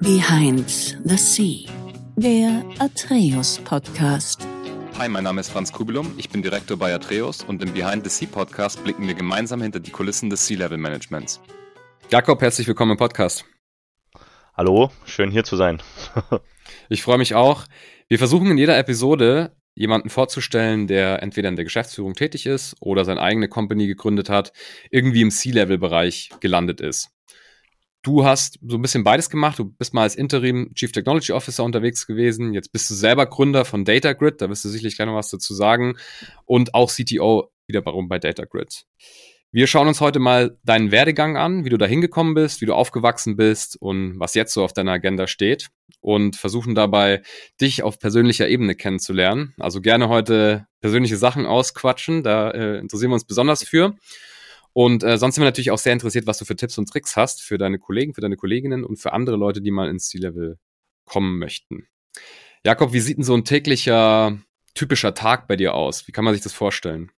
Behind the Sea, der Atreus Podcast. Hi, mein Name ist Franz Kubilum, ich bin Direktor bei Atreus und im Behind the Sea Podcast blicken wir gemeinsam hinter die Kulissen des Sea-Level Managements. Jakob, herzlich willkommen im Podcast. Hallo, schön hier zu sein. ich freue mich auch. Wir versuchen in jeder Episode jemanden vorzustellen, der entweder in der Geschäftsführung tätig ist oder seine eigene Company gegründet hat, irgendwie im C-Level-Bereich gelandet ist. Du hast so ein bisschen beides gemacht. Du bist mal als Interim Chief Technology Officer unterwegs gewesen. Jetzt bist du selber Gründer von DataGrid. Da wirst du sicherlich noch was dazu sagen. Und auch CTO wiederum bei DataGrid. Wir schauen uns heute mal deinen Werdegang an, wie du da hingekommen bist, wie du aufgewachsen bist und was jetzt so auf deiner Agenda steht und versuchen dabei, dich auf persönlicher Ebene kennenzulernen. Also gerne heute persönliche Sachen ausquatschen, da äh, interessieren wir uns besonders für. Und äh, sonst sind wir natürlich auch sehr interessiert, was du für Tipps und Tricks hast für deine Kollegen, für deine Kolleginnen und für andere Leute, die mal ins C-Level kommen möchten. Jakob, wie sieht denn so ein täglicher, typischer Tag bei dir aus? Wie kann man sich das vorstellen?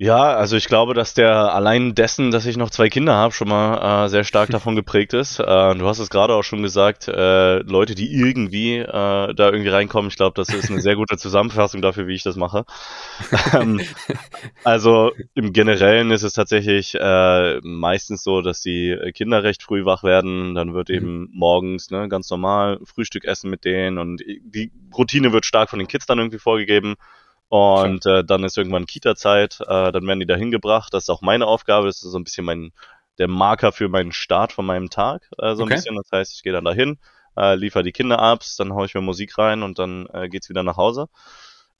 Ja, also ich glaube, dass der allein dessen, dass ich noch zwei Kinder habe, schon mal äh, sehr stark davon geprägt ist. Äh, du hast es gerade auch schon gesagt, äh, Leute, die irgendwie äh, da irgendwie reinkommen, ich glaube, das ist eine sehr gute Zusammenfassung dafür, wie ich das mache. ähm, also im Generellen ist es tatsächlich äh, meistens so, dass die Kinder recht früh wach werden. Dann wird mhm. eben morgens ne, ganz normal Frühstück essen mit denen und die Routine wird stark von den Kids dann irgendwie vorgegeben. Und äh, dann ist irgendwann Kita-Zeit, äh, dann werden die da hingebracht. Das ist auch meine Aufgabe, das ist so ein bisschen mein, der Marker für meinen Start von meinem Tag, äh, so ein bisschen. Das heißt, ich gehe dann dahin, äh, liefere die Kinder ab, dann haue ich mir Musik rein und dann äh, geht's wieder nach Hause.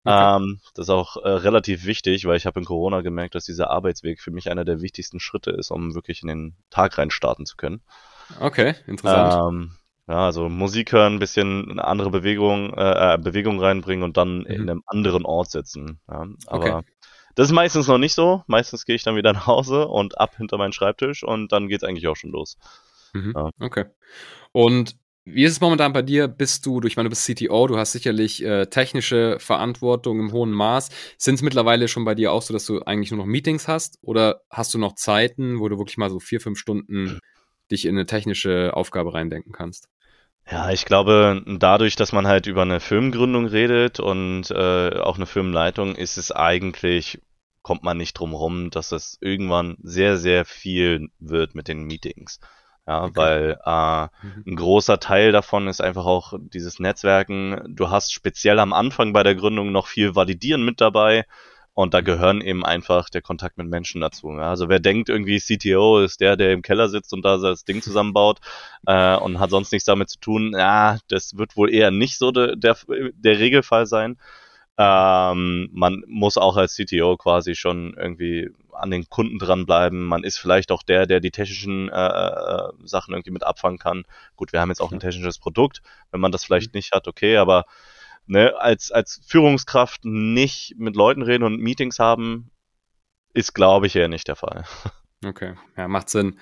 Okay. Ähm, das ist auch äh, relativ wichtig, weil ich habe in Corona gemerkt, dass dieser Arbeitsweg für mich einer der wichtigsten Schritte ist, um wirklich in den Tag rein starten zu können. Okay, interessant. Ähm, ja, also Musik hören, ein bisschen eine andere Bewegung, äh, äh, Bewegung reinbringen und dann mhm. in einem anderen Ort sitzen. Ja, aber okay. das ist meistens noch nicht so. Meistens gehe ich dann wieder nach Hause und ab hinter meinen Schreibtisch und dann geht's eigentlich auch schon los. Mhm. Ja. Okay. Und wie ist es momentan bei dir? Bist du, ich meine, du bist CTO, du hast sicherlich äh, technische Verantwortung im hohen Maß. Sind es mittlerweile schon bei dir auch so, dass du eigentlich nur noch Meetings hast? Oder hast du noch Zeiten, wo du wirklich mal so vier, fünf Stunden dich in eine technische Aufgabe reindenken kannst? Ja, ich glaube, dadurch, dass man halt über eine Firmengründung redet und äh, auch eine Firmenleitung, ist es eigentlich, kommt man nicht drum rum, dass es irgendwann sehr, sehr viel wird mit den Meetings. Ja, okay. weil äh, mhm. ein großer Teil davon ist einfach auch dieses Netzwerken. Du hast speziell am Anfang bei der Gründung noch viel Validieren mit dabei. Und da gehören eben einfach der Kontakt mit Menschen dazu. Ja? Also wer denkt irgendwie CTO ist der, der im Keller sitzt und da das Ding zusammenbaut äh, und hat sonst nichts damit zu tun, ja, das wird wohl eher nicht so de, der, der Regelfall sein. Ähm, man muss auch als CTO quasi schon irgendwie an den Kunden dranbleiben. Man ist vielleicht auch der, der die technischen äh, äh, Sachen irgendwie mit abfangen kann. Gut, wir haben jetzt auch ein technisches Produkt. Wenn man das vielleicht mhm. nicht hat, okay, aber ne, als, als Führungskraft nicht mit Leuten reden und Meetings haben, ist, glaube ich, eher nicht der Fall. Okay, ja, macht Sinn.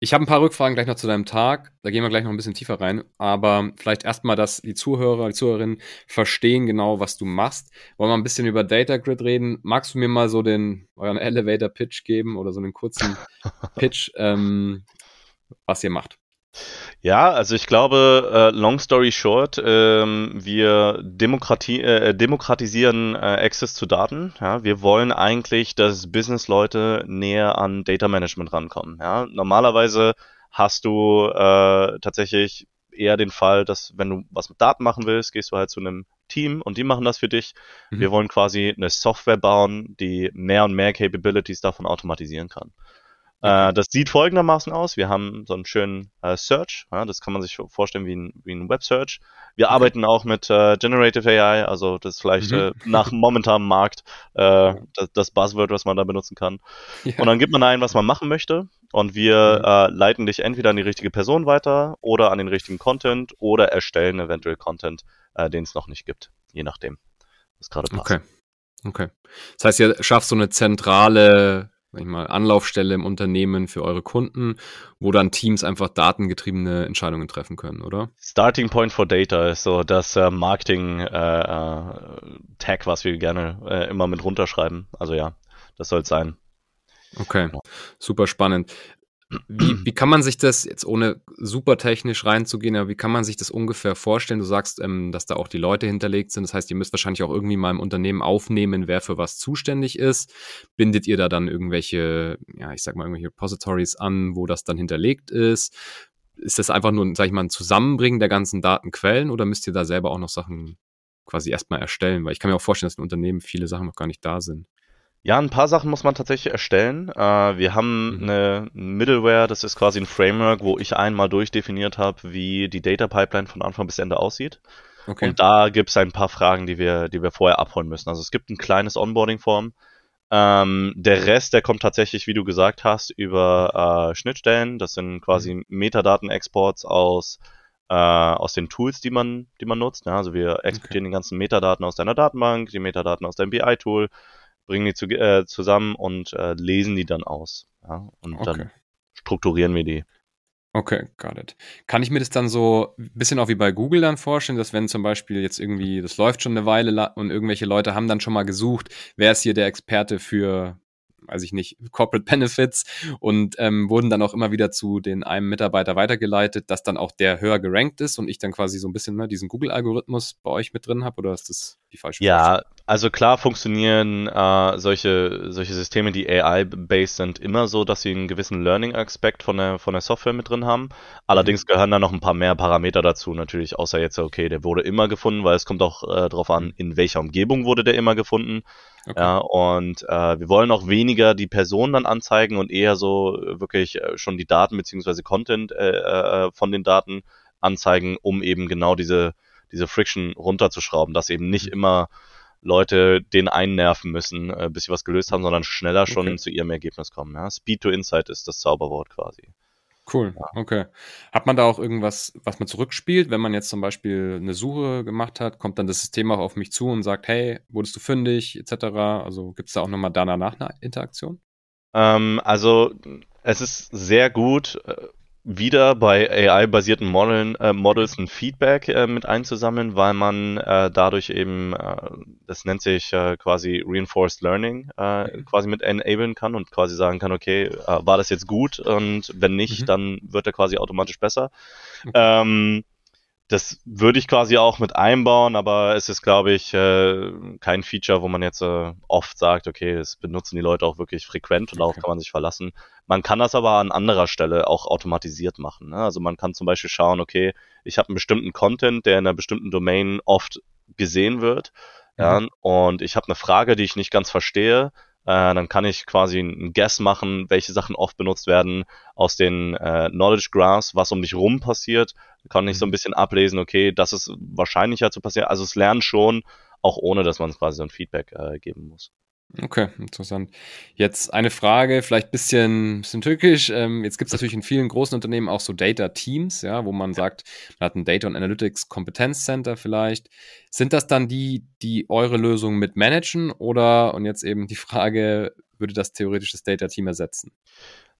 Ich habe ein paar Rückfragen gleich noch zu deinem Tag. Da gehen wir gleich noch ein bisschen tiefer rein. Aber vielleicht erstmal, dass die Zuhörer, die Zuhörerinnen verstehen genau, was du machst. Wollen wir ein bisschen über Data Grid reden? Magst du mir mal so den euren Elevator Pitch geben oder so einen kurzen Pitch, ähm, was ihr macht? Ja, also ich glaube, äh, long story short, ähm, wir Demokratie, äh, demokratisieren äh, Access zu Daten. Ja? Wir wollen eigentlich, dass Businessleute näher an Data Management rankommen. Ja? Normalerweise hast du äh, tatsächlich eher den Fall, dass wenn du was mit Daten machen willst, gehst du halt zu einem Team und die machen das für dich. Mhm. Wir wollen quasi eine Software bauen, die mehr und mehr Capabilities davon automatisieren kann. Äh, das sieht folgendermaßen aus. Wir haben so einen schönen äh, Search. Ja, das kann man sich vorstellen wie ein, wie ein Web-Search. Wir okay. arbeiten auch mit äh, Generative AI, also das ist vielleicht mhm. äh, nach momentanem Markt äh, das, das, Buzzword, was man da benutzen kann. Ja. Und dann gibt man ein, was man machen möchte. Und wir mhm. äh, leiten dich entweder an die richtige Person weiter oder an den richtigen Content oder erstellen eventuell Content, den es noch nicht gibt. Je nachdem, was gerade passt. Okay. Okay. Das heißt, ihr schafft so eine zentrale sag ich mal, Anlaufstelle im Unternehmen für eure Kunden, wo dann Teams einfach datengetriebene Entscheidungen treffen können, oder? Starting Point for Data ist so das äh, Marketing-Tag, äh, was wir gerne äh, immer mit runterschreiben. Also ja, das soll es sein. Okay, genau. super spannend. Wie, wie kann man sich das jetzt ohne super technisch reinzugehen, aber wie kann man sich das ungefähr vorstellen? Du sagst, ähm, dass da auch die Leute hinterlegt sind. Das heißt, ihr müsst wahrscheinlich auch irgendwie mal im Unternehmen aufnehmen, wer für was zuständig ist. Bindet ihr da dann irgendwelche, ja, ich sag mal, irgendwelche Repositories an, wo das dann hinterlegt ist? Ist das einfach nur, sag ich mal, ein Zusammenbringen der ganzen Datenquellen oder müsst ihr da selber auch noch Sachen quasi erstmal erstellen? Weil ich kann mir auch vorstellen, dass in Unternehmen viele Sachen noch gar nicht da sind. Ja, ein paar Sachen muss man tatsächlich erstellen. Äh, wir haben mhm. eine Middleware, das ist quasi ein Framework, wo ich einmal durchdefiniert habe, wie die Data Pipeline von Anfang bis Ende aussieht. Okay. Und da gibt es ein paar Fragen, die wir, die wir vorher abholen müssen. Also es gibt ein kleines Onboarding-Form. Ähm, der Rest, der kommt tatsächlich, wie du gesagt hast, über äh, Schnittstellen. Das sind quasi mhm. Metadaten-Exports aus, äh, aus den Tools, die man, die man nutzt. Ja, also wir exportieren okay. die ganzen Metadaten aus deiner Datenbank, die Metadaten aus deinem BI-Tool, bringen die zu, äh, zusammen und äh, lesen die dann aus. Ja? Und okay. dann strukturieren wir die. Okay, got it. Kann ich mir das dann so ein bisschen auch wie bei Google dann vorstellen, dass wenn zum Beispiel jetzt irgendwie, das läuft schon eine Weile und irgendwelche Leute haben dann schon mal gesucht, wer ist hier der Experte für weiß ich nicht, Corporate Benefits und ähm, wurden dann auch immer wieder zu den einem Mitarbeiter weitergeleitet, dass dann auch der höher gerankt ist und ich dann quasi so ein bisschen ne, diesen Google-Algorithmus bei euch mit drin habe oder ist das die falsche Ja, also klar funktionieren äh, solche, solche Systeme, die AI-based sind, immer so, dass sie einen gewissen Learning-Aspekt von der, von der Software mit drin haben. Allerdings mhm. gehören da noch ein paar mehr Parameter dazu, natürlich, außer jetzt, okay, der wurde immer gefunden, weil es kommt auch äh, darauf an, in welcher Umgebung wurde der immer gefunden. Okay. Ja, und äh, wir wollen auch weniger die Person dann anzeigen und eher so wirklich äh, schon die Daten beziehungsweise Content äh, äh, von den Daten anzeigen, um eben genau diese, diese Friction runterzuschrauben, dass eben nicht mhm. immer Leute den einnerven müssen, äh, bis sie was gelöst haben, sondern schneller schon okay. zu ihrem Ergebnis kommen. Ja? Speed to Insight ist das Zauberwort quasi. Cool, okay. Hat man da auch irgendwas, was man zurückspielt, wenn man jetzt zum Beispiel eine Suche gemacht hat, kommt dann das System auch auf mich zu und sagt, hey, wurdest du fündig, etc. Also gibt es da auch nochmal danach eine Interaktion? Ähm, also es ist sehr gut, äh, wieder bei AI-basierten äh, Models ein Feedback äh, mit einzusammeln, weil man äh, dadurch eben, äh, das nennt sich äh, quasi Reinforced Learning, äh, mhm. quasi mit enablen kann und quasi sagen kann, okay, war das jetzt gut und wenn nicht, mhm. dann wird er quasi automatisch besser. Okay. Ähm, das würde ich quasi auch mit einbauen, aber es ist, glaube ich, äh, kein Feature, wo man jetzt äh, oft sagt, okay, das benutzen die Leute auch wirklich frequent und darauf kann man sich verlassen. Man kann das aber an anderer Stelle auch automatisiert machen. Ne? Also man kann zum Beispiel schauen, okay, ich habe einen bestimmten Content, der in einer bestimmten Domain oft gesehen wird. Mhm. Ja, und ich habe eine Frage, die ich nicht ganz verstehe äh, dann kann ich quasi ein Guess machen, welche Sachen oft benutzt werden aus den äh, Knowledge Graphs, was um dich rum passiert. Kann ich so ein mhm. bisschen ablesen, okay, das ist wahrscheinlicher zu passieren. Also es lernt schon, auch ohne, dass man quasi so ein Feedback äh, geben muss. Okay, interessant. Jetzt eine Frage, vielleicht ein bisschen, bisschen türkisch. Ähm, jetzt gibt es natürlich in vielen großen Unternehmen auch so Data Teams, ja, wo man sagt, man hat ein Data und Analytics Kompetenz Center vielleicht. Sind das dann die, die eure Lösung mit managen oder, und jetzt eben die Frage, würde das theoretisch das Data Team ersetzen?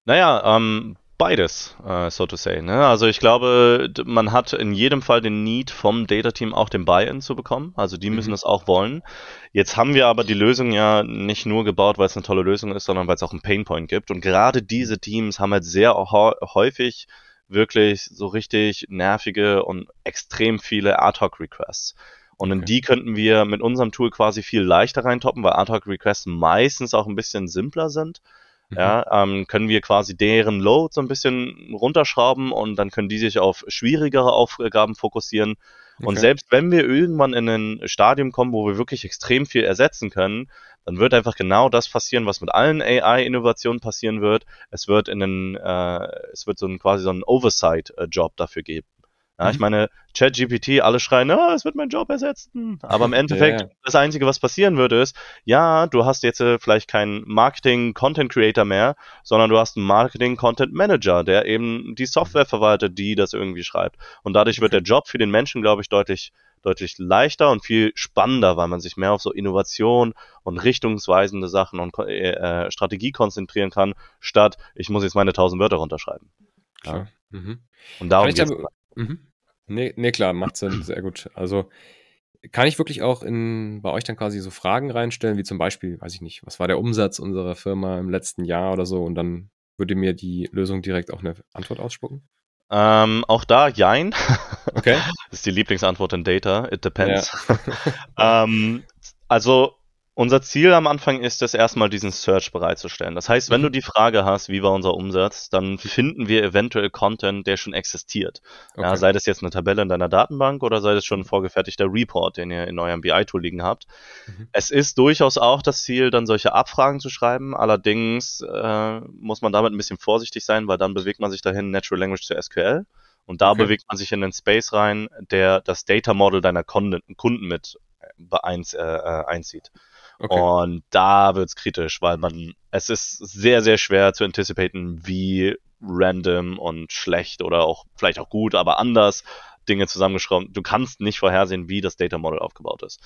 Naja, ähm, beides, äh, so to say. Ne? Also ich glaube, man hat in jedem Fall den Need vom Data Team auch den Buy-in zu bekommen. Also die müssen mhm. es auch wollen. Jetzt haben wir aber die Lösung ja nicht nur gebaut, weil es eine tolle Lösung ist, sondern weil es auch einen Painpoint gibt. Und gerade diese Teams haben halt sehr häufig wirklich so richtig nervige und extrem viele Ad-Hoc-Requests. Und in die könnten wir mit unserem Tool quasi viel leichter reintoppen, weil Ad-Hoc-Requests meistens auch ein bisschen simpler sind ja, mhm. ähm, können wir quasi deren Load so ein bisschen runterschrauben und dann können die sich auf schwierigere Aufgaben fokussieren. Okay. Und selbst wenn wir irgendwann in ein Stadium kommen, wo wir wirklich extrem viel ersetzen können, dann wird einfach genau das passieren, was mit allen AI-Innovationen passieren wird. Es wird in einen, äh, es wird so ein quasi so einen Oversight-Job dafür geben. Ja, mhm. ich meine, ChatGPT, alle schreien, ah, es wird mein Job ersetzen. Aber im Endeffekt, ja, das Einzige, was passieren würde, ist, ja, du hast jetzt äh, vielleicht keinen Marketing-Content-Creator mehr, sondern du hast einen Marketing-Content-Manager, der eben die Software verwaltet, die das irgendwie schreibt. Und dadurch wird der Job für den Menschen, glaube ich, deutlich deutlich leichter und viel spannender, weil man sich mehr auf so Innovation und richtungsweisende Sachen und äh, äh Strategie konzentrieren kann, statt ich muss jetzt meine tausend Wörter runterschreiben. Ja. Mhm. Und darum geht's. Mhm. Nee, nee, klar, macht Sinn, sehr gut. Also kann ich wirklich auch in, bei euch dann quasi so Fragen reinstellen, wie zum Beispiel, weiß ich nicht, was war der Umsatz unserer Firma im letzten Jahr oder so und dann Würde mir die Lösung direkt auch eine Antwort ausspucken? Ähm, auch da, jein. Okay. das ist die Lieblingsantwort in Data. It depends. Ja. ähm, also unser Ziel am Anfang ist es erstmal, diesen Search bereitzustellen. Das heißt, wenn mhm. du die Frage hast, wie war unser Umsatz, dann finden wir eventuell Content, der schon existiert. Okay. Ja, sei das jetzt eine Tabelle in deiner Datenbank oder sei das schon ein vorgefertigter Report, den ihr in eurem BI-Tool liegen habt. Mhm. Es ist durchaus auch das Ziel, dann solche Abfragen zu schreiben. Allerdings äh, muss man damit ein bisschen vorsichtig sein, weil dann bewegt man sich dahin Natural Language zu SQL. Und da okay. bewegt man sich in den Space rein, der das Data Model deiner Kunden mit beeins, äh, äh einzieht. Okay. Und da wird's kritisch, weil man, es ist sehr, sehr schwer zu anticipaten, wie random und schlecht oder auch vielleicht auch gut, aber anders Dinge zusammengeschraubt. Du kannst nicht vorhersehen, wie das Data Model aufgebaut ist.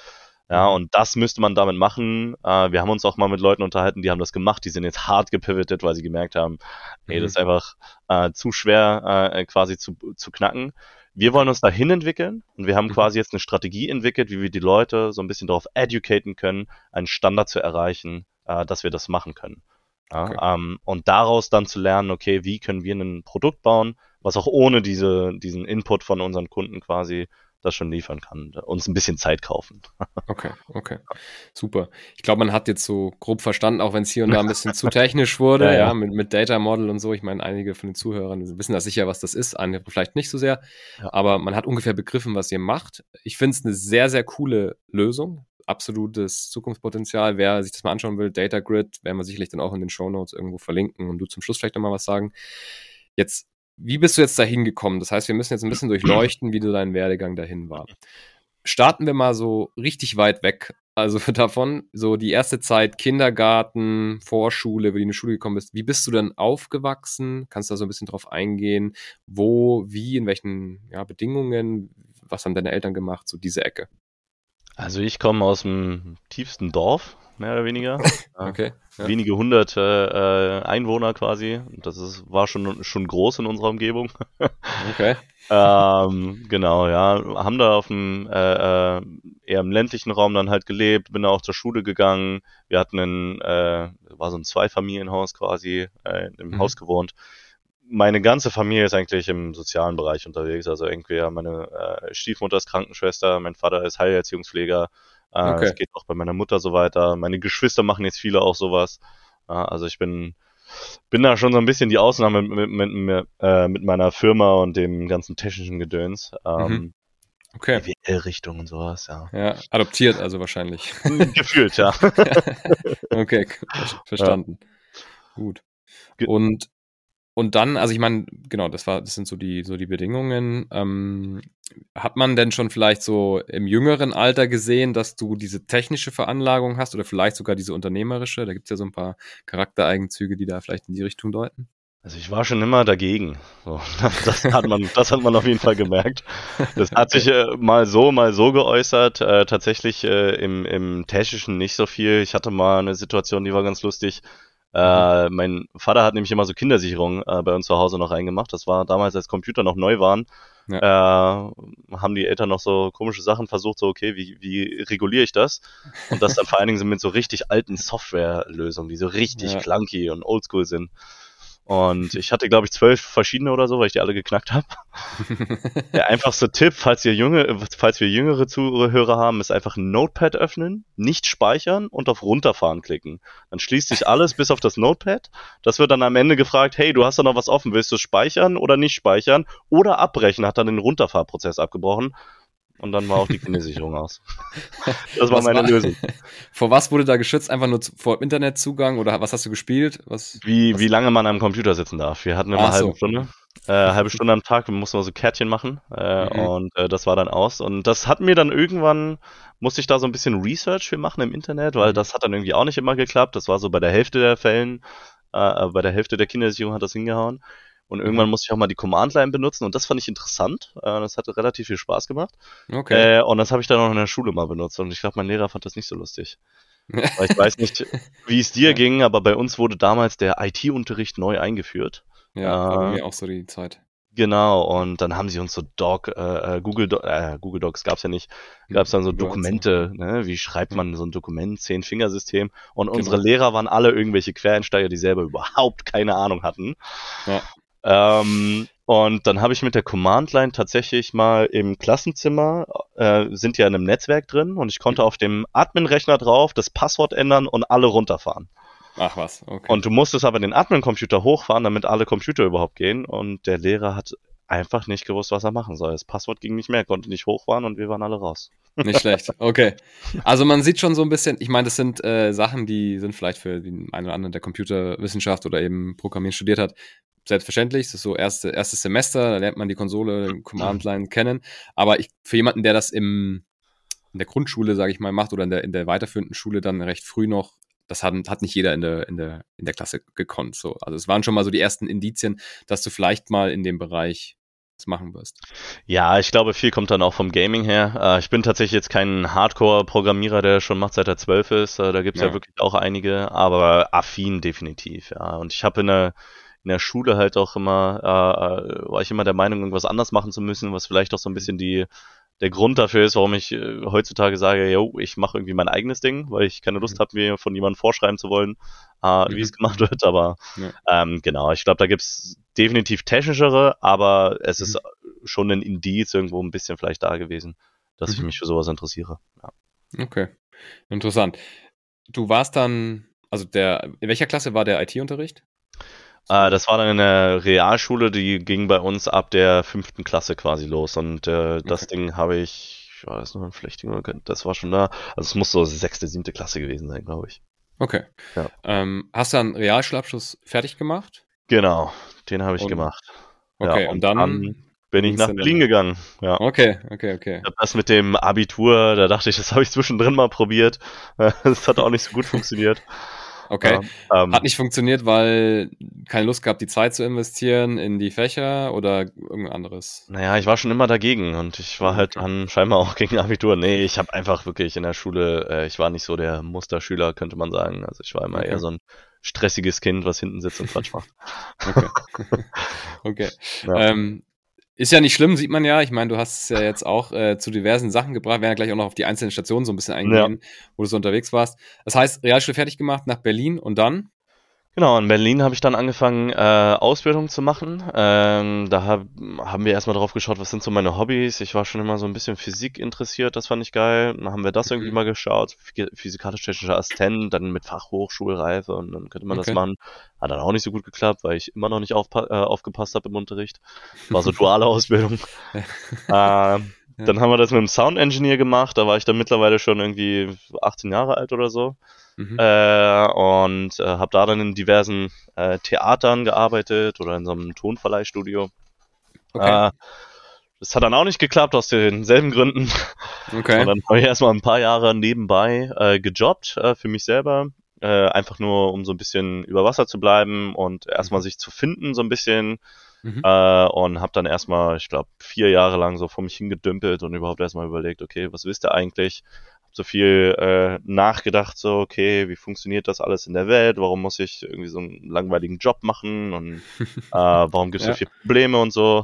Ja, mhm. und das müsste man damit machen. Äh, wir haben uns auch mal mit Leuten unterhalten, die haben das gemacht, die sind jetzt hart gepivotet, weil sie gemerkt haben, mhm. ey, das ist einfach äh, zu schwer äh, quasi zu, zu knacken. Wir wollen uns dahin entwickeln und wir haben mhm. quasi jetzt eine Strategie entwickelt, wie wir die Leute so ein bisschen darauf educaten können, einen Standard zu erreichen, äh, dass wir das machen können. Ja, okay. ähm, und daraus dann zu lernen, okay, wie können wir ein Produkt bauen, was auch ohne diese, diesen Input von unseren Kunden quasi das schon liefern kann. Uns ein bisschen Zeit kaufen. Okay, okay. Super. Ich glaube, man hat jetzt so grob verstanden, auch wenn es hier und da ein bisschen zu technisch wurde, ja, ja. ja, mit, mit Data Model und so. Ich meine, einige von den Zuhörern wissen da sicher, was das ist, andere vielleicht nicht so sehr. Ja. Aber man hat ungefähr begriffen, was ihr macht. Ich finde es eine sehr, sehr coole Lösung. Absolutes Zukunftspotenzial. Wer sich das mal anschauen will, Data Grid, werden wir sicherlich dann auch in den Show Notes irgendwo verlinken und du zum Schluss vielleicht nochmal was sagen. Jetzt wie bist du jetzt dahin gekommen? Das heißt, wir müssen jetzt ein bisschen durchleuchten, wie du dein Werdegang dahin war. Starten wir mal so richtig weit weg. Also davon, so die erste Zeit Kindergarten, Vorschule, wie du in die Schule gekommen bist. Wie bist du dann aufgewachsen? Kannst du da so ein bisschen drauf eingehen? Wo, wie, in welchen ja, Bedingungen? Was haben deine Eltern gemacht? So diese Ecke. Also ich komme aus dem tiefsten Dorf, mehr oder weniger. okay. Ja. Wenige hundert äh, Einwohner quasi. Das ist, war schon, schon groß in unserer Umgebung. okay. ähm, genau, ja. Haben da auf dem äh, äh, eher im ländlichen Raum dann halt gelebt, bin da auch zur Schule gegangen. Wir hatten ein, äh, war so ein Zweifamilienhaus quasi, äh, im mhm. Haus gewohnt meine ganze Familie ist eigentlich im sozialen Bereich unterwegs. Also irgendwie meine äh, Stiefmutter ist Krankenschwester, mein Vater ist Heilerziehungspfleger. Äh, okay. Es geht auch bei meiner Mutter so weiter. Meine Geschwister machen jetzt viele auch sowas. Äh, also ich bin bin da schon so ein bisschen die Ausnahme mit, mit, mit, äh, mit meiner Firma und dem ganzen technischen Gedöns. Ähm, mhm. Okay. BWL-Richtung und sowas, ja. Ja, adoptiert also wahrscheinlich. Gefühlt, ja. okay, verstanden. Ja. Gut. Und und dann, also ich meine, genau, das war, das sind so die, so die Bedingungen. Ähm, hat man denn schon vielleicht so im jüngeren Alter gesehen, dass du diese technische Veranlagung hast oder vielleicht sogar diese unternehmerische? Da gibt es ja so ein paar Charaktereigenzüge, die da vielleicht in die Richtung deuten. Also ich war schon immer dagegen. So, das, hat man, das hat man auf jeden Fall gemerkt. Das hat sich äh, mal so, mal so geäußert. Äh, tatsächlich äh, im, im Technischen nicht so viel. Ich hatte mal eine Situation, die war ganz lustig. Äh, mein Vater hat nämlich immer so Kindersicherungen äh, bei uns zu Hause noch reingemacht. Das war damals, als Computer noch neu waren. Ja. Äh, haben die Eltern noch so komische Sachen versucht, so, okay, wie, wie reguliere ich das? Und das dann vor allen Dingen so mit so richtig alten Softwarelösungen, die so richtig ja. clunky und oldschool sind. Und ich hatte, glaube ich, zwölf verschiedene oder so, weil ich die alle geknackt habe. Der einfachste Tipp, falls ihr junge, falls wir jüngere Zuhörer haben, ist einfach ein Notepad öffnen, nicht speichern und auf runterfahren klicken. Dann schließt sich alles bis auf das Notepad. Das wird dann am Ende gefragt, hey, du hast da noch was offen, willst du speichern oder nicht speichern? Oder abbrechen, hat dann den Runterfahrprozess abgebrochen und dann war auch die Kindersicherung aus. Das war was meine war, Lösung. Vor was wurde da geschützt? Einfach nur vor Internetzugang oder was hast du gespielt? Was, wie, was? wie lange man am Computer sitzen darf. Wir hatten immer eine halbe so. Stunde. Äh, halbe Stunde am Tag, wir mussten mal so Kärtchen machen äh, mhm. und äh, das war dann aus. Und das hat mir dann irgendwann, musste ich da so ein bisschen Research für machen im Internet, weil mhm. das hat dann irgendwie auch nicht immer geklappt. Das war so bei der Hälfte der Fällen, äh, bei der Hälfte der Kindersicherung hat das hingehauen. Und irgendwann mhm. musste ich auch mal die Command-Line benutzen und das fand ich interessant. Äh, das hatte relativ viel Spaß gemacht. Okay. Äh, und das habe ich dann auch in der Schule mal benutzt und ich glaube, mein Lehrer fand das nicht so lustig. Weil ich weiß nicht, wie es dir ja. ging, aber bei uns wurde damals der IT-Unterricht neu eingeführt. Ja, äh, mir auch so die Zeit. Genau, und dann haben sie uns so Doc, äh, äh Google, Do äh, Google Docs gab's ja nicht, gab's dann so Dokumente, ne? wie schreibt man so ein Dokument, Zehn-Fingersystem und genau. unsere Lehrer waren alle irgendwelche Quereinsteiger, die selber überhaupt keine Ahnung hatten. Ja. Ähm, und dann habe ich mit der Command-Line tatsächlich mal im Klassenzimmer, äh, sind ja in einem Netzwerk drin und ich konnte auf dem Admin-Rechner drauf das Passwort ändern und alle runterfahren. Ach was, okay. Und du musstest aber den Admin-Computer hochfahren, damit alle Computer überhaupt gehen. Und der Lehrer hat einfach nicht gewusst, was er machen soll. Das Passwort ging nicht mehr, konnte nicht hochfahren und wir waren alle raus. Nicht schlecht, okay. Also man sieht schon so ein bisschen, ich meine, das sind äh, Sachen, die sind vielleicht für den einen oder anderen, der Computerwissenschaft oder eben Programmieren studiert hat, selbstverständlich. Das ist so erste, erstes Semester, da lernt man die Konsole, Command-Line kennen. Aber ich, für jemanden, der das im, in der Grundschule, sage ich mal, macht oder in der, in der weiterführenden Schule dann recht früh noch das hat, hat nicht jeder in der, in, der, in der Klasse gekonnt. So. Also es waren schon mal so die ersten Indizien, dass du vielleicht mal in dem Bereich machen wirst. Ja, ich glaube, viel kommt dann auch vom Gaming her. Äh, ich bin tatsächlich jetzt kein Hardcore-Programmierer, der schon macht, seit er zwölf ist. Äh, da gibt es ja. ja. wirklich auch einige, aber affin definitiv, ja. Und ich habe in der in der Schule halt auch immer, äh, war ich immer der Meinung, irgendwas anders machen zu müssen, was vielleicht auch so ein bisschen die der Grund dafür ist, warum ich äh, heutzutage sage, yo, ich mache irgendwie mein eigenes Ding, weil ich keine Lust mhm. habe, mir von jemandem vorschreiben zu wollen, äh, mhm. wie es gemacht wird. Aber ja. ähm, genau, ich glaube, da gibt's definitiv technischere, aber es mhm. ist schon ein Indiz irgendwo ein bisschen vielleicht da gewesen, dass ich mhm. mich für sowas interessiere. Ja. Okay, interessant. Du warst dann, also der, in welcher Klasse war der IT-Unterricht? Äh, das war dann in der Realschule, die ging bei uns ab der fünften Klasse quasi los. Und äh, das okay. Ding habe ich, ich weiß noch, ein Flechting, das war schon da. Also es muss so sechste, siebte Klasse gewesen sein, glaube ich. Okay. Ja. Ähm, hast du einen Realschulabschluss fertig gemacht? Genau, den habe ich und, gemacht. Okay, ja, und, und, dann, dann bin ich nach Berlin gegangen. Ja. Okay, okay, okay. Das mit dem Abitur, da dachte ich, das habe ich zwischendrin mal probiert. Das hat auch nicht so gut funktioniert. Okay. Ähm, Hat nicht funktioniert, weil keine Lust gehabt, die Zeit zu investieren in die Fächer oder irgendwas anderes? Naja, ich war schon immer dagegen und ich war halt dann scheinbar auch gegen Abitur. Nee, ich habe einfach wirklich in der Schule, äh, ich war nicht so der Musterschüler, könnte man sagen. Also ich war immer okay. eher so ein stressiges Kind, was hinten sitzt und Quatsch macht. Okay. okay. Ja. Ähm, ist ja nicht schlimm, sieht man ja. Ich meine, du hast es ja jetzt auch äh, zu diversen Sachen gebracht. Wir werden ja gleich auch noch auf die einzelnen Stationen so ein bisschen eingehen, ja. wo du so unterwegs warst. Das heißt, Realschule fertig gemacht nach Berlin und dann? Genau, in Berlin habe ich dann angefangen, äh, Ausbildung zu machen. Ähm, da hab, haben wir erstmal drauf geschaut, was sind so meine Hobbys. Ich war schon immer so ein bisschen Physik interessiert, das fand ich geil. Dann haben wir das irgendwie mhm. mal geschaut. Physikalisch-technischer Assistent, dann mit Fachhochschulreife und dann könnte man okay. das machen. Hat dann auch nicht so gut geklappt, weil ich immer noch nicht aufpa äh, aufgepasst habe im Unterricht. War so duale Ausbildung. ähm, ja. Dann haben wir das mit dem Sound Engineer gemacht. Da war ich dann mittlerweile schon irgendwie 18 Jahre alt oder so. Mhm. Äh, und äh, habe da dann in diversen äh, Theatern gearbeitet oder in so einem Tonverleihstudio. Okay. Äh, das hat dann auch nicht geklappt aus denselben Gründen. Okay. Und dann habe ich erstmal ein paar Jahre nebenbei äh, gejobbt äh, für mich selber. Äh, einfach nur, um so ein bisschen über Wasser zu bleiben und erstmal mhm. sich zu finden, so ein bisschen. Mhm. Äh, und habe dann erstmal, ich glaube, vier Jahre lang so vor mich hingedümpelt und überhaupt erstmal überlegt, okay, was wisst ihr eigentlich? Hab so viel äh, nachgedacht, so, okay, wie funktioniert das alles in der Welt? Warum muss ich irgendwie so einen langweiligen Job machen? Und äh, warum gibt es ja. so viele Probleme und so?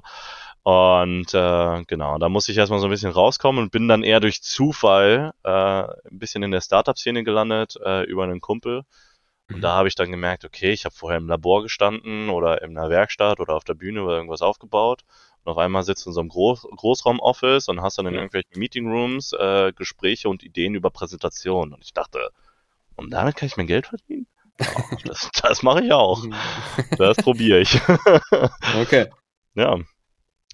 Und äh, genau, da musste ich erstmal so ein bisschen rauskommen und bin dann eher durch Zufall äh, ein bisschen in der Startup-Szene gelandet, äh, über einen Kumpel. Und mhm. da habe ich dann gemerkt, okay, ich habe vorher im Labor gestanden oder in einer Werkstatt oder auf der Bühne oder irgendwas aufgebaut. Und auf einmal sitzt du in so einem Groß Großraum-Office und hast dann in ja. irgendwelchen Meeting-Rooms äh, Gespräche und Ideen über Präsentationen. Und ich dachte, und damit kann ich mein Geld verdienen? Ja, das, das mache ich auch. Das probiere ich. okay. Ja,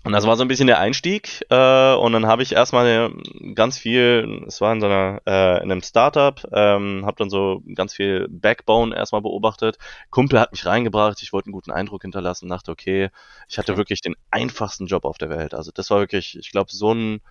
und das war so ein bisschen der Einstieg. Äh, und dann habe ich erstmal ganz viel, es war in so einer, äh, in einem Startup, ähm, habe dann so ganz viel Backbone erstmal beobachtet. Kumpel hat mich reingebracht, ich wollte einen guten Eindruck hinterlassen, dachte, okay, ich hatte wirklich den einfachsten Job auf der Welt. Also das war wirklich, ich glaube, so ein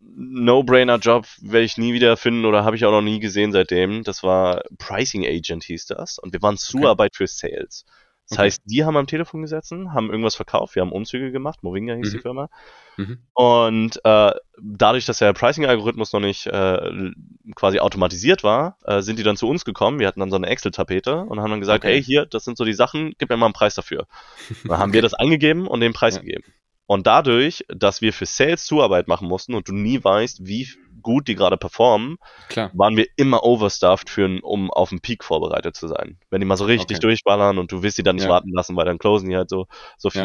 No-Brainer-Job werde ich nie wieder finden oder habe ich auch noch nie gesehen seitdem. Das war Pricing Agent hieß das. Und wir waren Zuarbeit okay. für Sales. Das Okay. heißt, die haben am Telefon gesessen, haben irgendwas verkauft, wir haben Umzüge gemacht, Movinga hieß die Mhm. Firma. Mhm. Und äh, dadurch, dass der Pricing-Algorithmus noch nicht äh, quasi automatisiert war, äh, sind die dann zu uns gekommen. Wir hatten dann so eine Excel-Tapete und haben dann gesagt, Okay. hey, hier, das sind so die Sachen, gib mir mal einen Preis dafür. Dann haben wir das angegeben und den Preis Ja. gegeben. Und dadurch, dass wir für Sales Zuarbeit machen mussten und du nie weißt, wie gut die gerade performen, Klar. waren wir immer overstuffed, für, um auf den Peak vorbereitet zu sein. Wenn die mal so richtig Okay. durchballern und du willst die dann nicht Ja. warten lassen, weil dann closen die halt so, so Ja.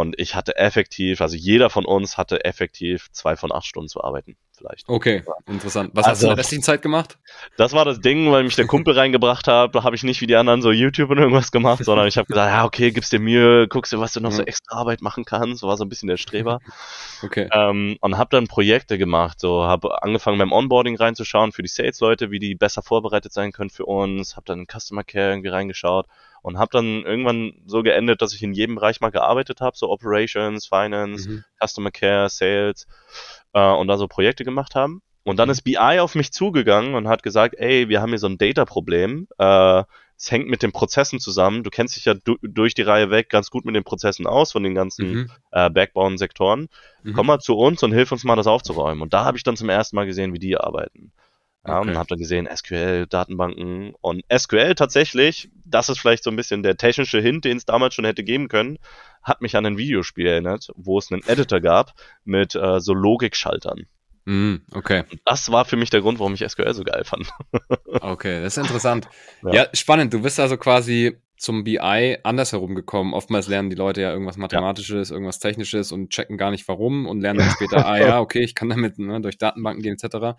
Und ich hatte effektiv, also jeder von uns hatte effektiv zwei von acht Stunden zu arbeiten, vielleicht. Okay, interessant. Was hast du Also- in der restlichen Zeit gemacht? Das war das Ding, weil mich der Kumpel reingebracht hat, da habe ich nicht wie die anderen so YouTube und irgendwas gemacht, sondern ich habe gesagt, ja, okay, gibst dir Mühe, guckst dir, was du noch so Mhm. extra Arbeit machen kannst. So war so ein bisschen der Streber. Okay. ähm, und habe dann Projekte gemacht. So habe angefangen beim Onboarding reinzuschauen für die Sales-Leute, wie die besser vorbereitet sein können für uns. Habe dann in Customer Care irgendwie reingeschaut und habe dann irgendwann so geendet, dass ich in jedem Bereich mal gearbeitet habe, so Operations, Finance, Mhm. Customer Care, Sales äh, und da so Projekte gemacht haben. Und dann Mhm. ist BI auf mich zugegangen und hat gesagt, ey, wir haben hier so ein Data-Problem. Äh, es hängt mit den Prozessen zusammen. Du kennst dich ja du durch die Reihe weg ganz gut mit den Prozessen aus von den ganzen Mhm. äh, Backbone-Sektoren Mhm. komm mal zu uns und hilf uns mal, das aufzuräumen. Und da habe ich dann zum ersten Mal gesehen, wie die arbeiten. Ja, Okay. Und habe dann gesehen, SQL, Datenbanken und SQL tatsächlich, das ist vielleicht so ein bisschen der technische Hint, den es damals schon hätte geben können, hat mich an ein Videospiel erinnert, wo es einen Editor gab mit äh, so Logikschaltern. Mhm. Okay. Und das war für mich der Grund, warum ich SQL so geil fand. Okay, das ist interessant. Ja. Ja. spannend. Du bist also quasi zum BI andersherum gekommen. Oftmals lernen die Leute ja irgendwas Mathematisches, irgendwas Technisches und checken gar nicht warum und lernen dann später, ah ja, okay, ich kann damit ne, durch Datenbanken gehen etc.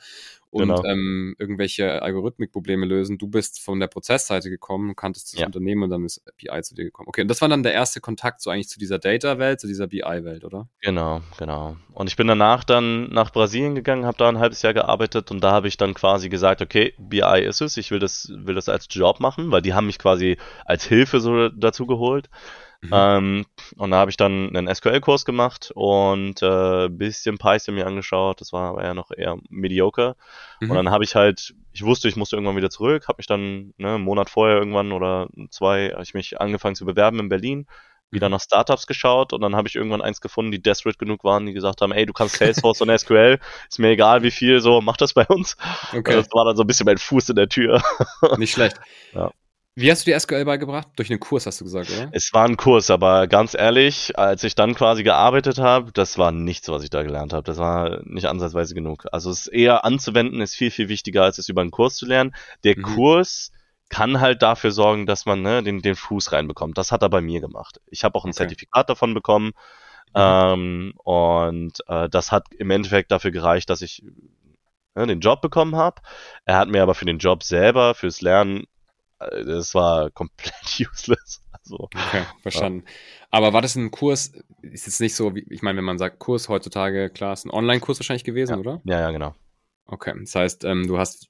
Und Genau. ähm, irgendwelche Algorithmikprobleme lösen. Du bist von der Prozessseite gekommen, kanntest das Ja. Unternehmen und dann ist BI zu dir gekommen. Okay, und das war dann der erste Kontakt so eigentlich zu dieser Data-Welt, zu dieser BI-Welt, oder? Genau, genau. Und ich bin danach dann nach Brasilien gegangen, habe da ein halbes Jahr gearbeitet und da habe ich dann quasi gesagt, okay, BI ist es, ich will das, will das als Job machen, weil die haben mich quasi als Hilfe so dazu geholt. Mhm. Ähm, und da habe ich dann einen SQL-Kurs gemacht und äh, bisschen Python mir angeschaut. Das war aber ja noch eher mediocre. Mhm. Und dann habe ich halt, ich wusste, ich musste irgendwann wieder zurück, habe mich dann ne, einen Monat vorher irgendwann oder zwei, habe ich mich angefangen zu bewerben in Berlin, wieder Mhm. nach Startups geschaut und dann habe ich irgendwann eins gefunden, die desperate genug waren, die gesagt haben, ey, du kannst Salesforce und SQL, ist mir egal wie viel, so mach das bei uns. Okay, Das war dann so ein bisschen mein Fuß in der Tür. nicht schlecht. Ja. Wie hast du dir SQL beigebracht? Durch einen Kurs hast du gesagt, oder? Es war ein Kurs, aber ganz ehrlich, als ich dann quasi gearbeitet habe, das war nichts, was ich da gelernt habe. Das war nicht ansatzweise genug. Also es eher anzuwenden ist viel, viel wichtiger, als es über einen Kurs zu lernen. Der Mhm. Kurs kann halt dafür sorgen, dass man ne, den, den Fuß reinbekommt. Das hat er bei mir gemacht. Ich habe auch ein Okay. Zertifikat davon bekommen. Ähm, und äh, das hat im Endeffekt dafür gereicht, dass ich ne, den Job bekommen habe. Er hat mir aber für den Job selber, fürs Lernen, das war komplett useless. Also, Okay, verstanden. Aber war das ein Kurs, ist jetzt nicht so, wie, ich meine, wenn man sagt Kurs heutzutage, klar, ist ein Online-Kurs wahrscheinlich gewesen, oder? ja, ja, genau. Okay, das heißt, ähm, du hast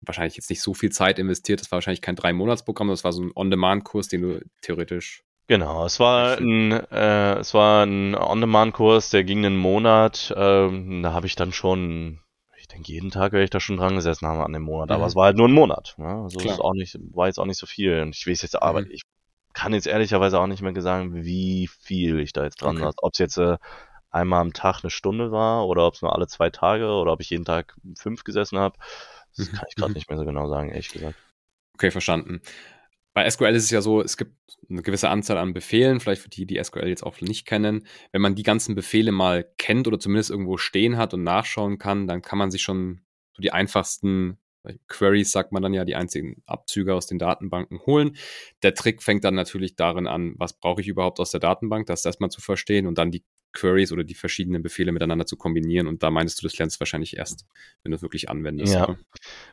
wahrscheinlich jetzt nicht so viel Zeit investiert, das war wahrscheinlich kein Drei-Monats-Programm, das war so ein On-Demand-Kurs, den du theoretisch. Genau, es war ein, äh, es war ein On-Demand-Kurs, der ging einen Monat. Ähm, da habe ich dann schon, ich denke, jeden Tag wäre ich da schon dran gesessen haben an dem Monat. Aber Mhm. es war halt nur ein Monat. Ne? Also Klar. ist auch nicht, war jetzt auch nicht so viel. Und ich weiß jetzt, aber Mhm. ich kann jetzt ehrlicherweise auch nicht mehr sagen, wie viel ich da jetzt dran Okay. war. Ob es jetzt äh, einmal am Tag eine Stunde war oder ob es nur alle zwei Tage oder ob ich jeden Tag fünf gesessen habe. Das Mhm. kann ich gerade Mhm. nicht mehr so genau sagen, ehrlich gesagt. Okay, verstanden. Bei SQL ist es ja so, es gibt eine gewisse Anzahl an Befehlen, vielleicht für die, die SQL jetzt auch nicht kennen. Wenn man die ganzen Befehle mal kennt oder zumindest irgendwo stehen hat und nachschauen kann, dann kann man sich schon so die einfachsten Queries, sagt man dann ja, die einzigen Abzüge aus den Datenbanken holen. Der Trick fängt dann natürlich darin an, was brauche ich überhaupt aus der Datenbank, das erstmal zu verstehen und dann die Queries oder die verschiedenen Befehle miteinander zu kombinieren. Und da meinst du, das lernst du wahrscheinlich erst, wenn du es wirklich anwendest. Ja. oder?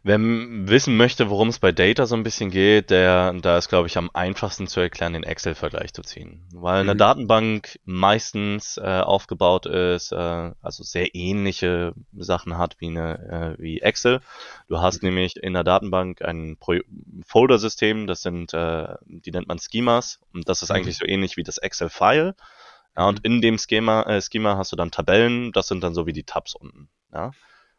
Wer wissen möchte, worum es bei Data so ein bisschen geht, der, da ist, glaube ich, am einfachsten zu erklären, den Excel-Vergleich zu ziehen. Weil eine Mhm. Datenbank meistens äh, aufgebaut ist, äh, also sehr ähnliche Sachen hat wie eine äh, wie Excel. Du hast Mhm. nämlich in der Datenbank ein Folder-System, das sind, äh, die nennt man Schemas und das ist Mhm. eigentlich so ähnlich wie das Excel-File. Ja, und in dem Schema, äh, Schema hast du dann Tabellen, das sind dann so wie die Tabs unten. Ja.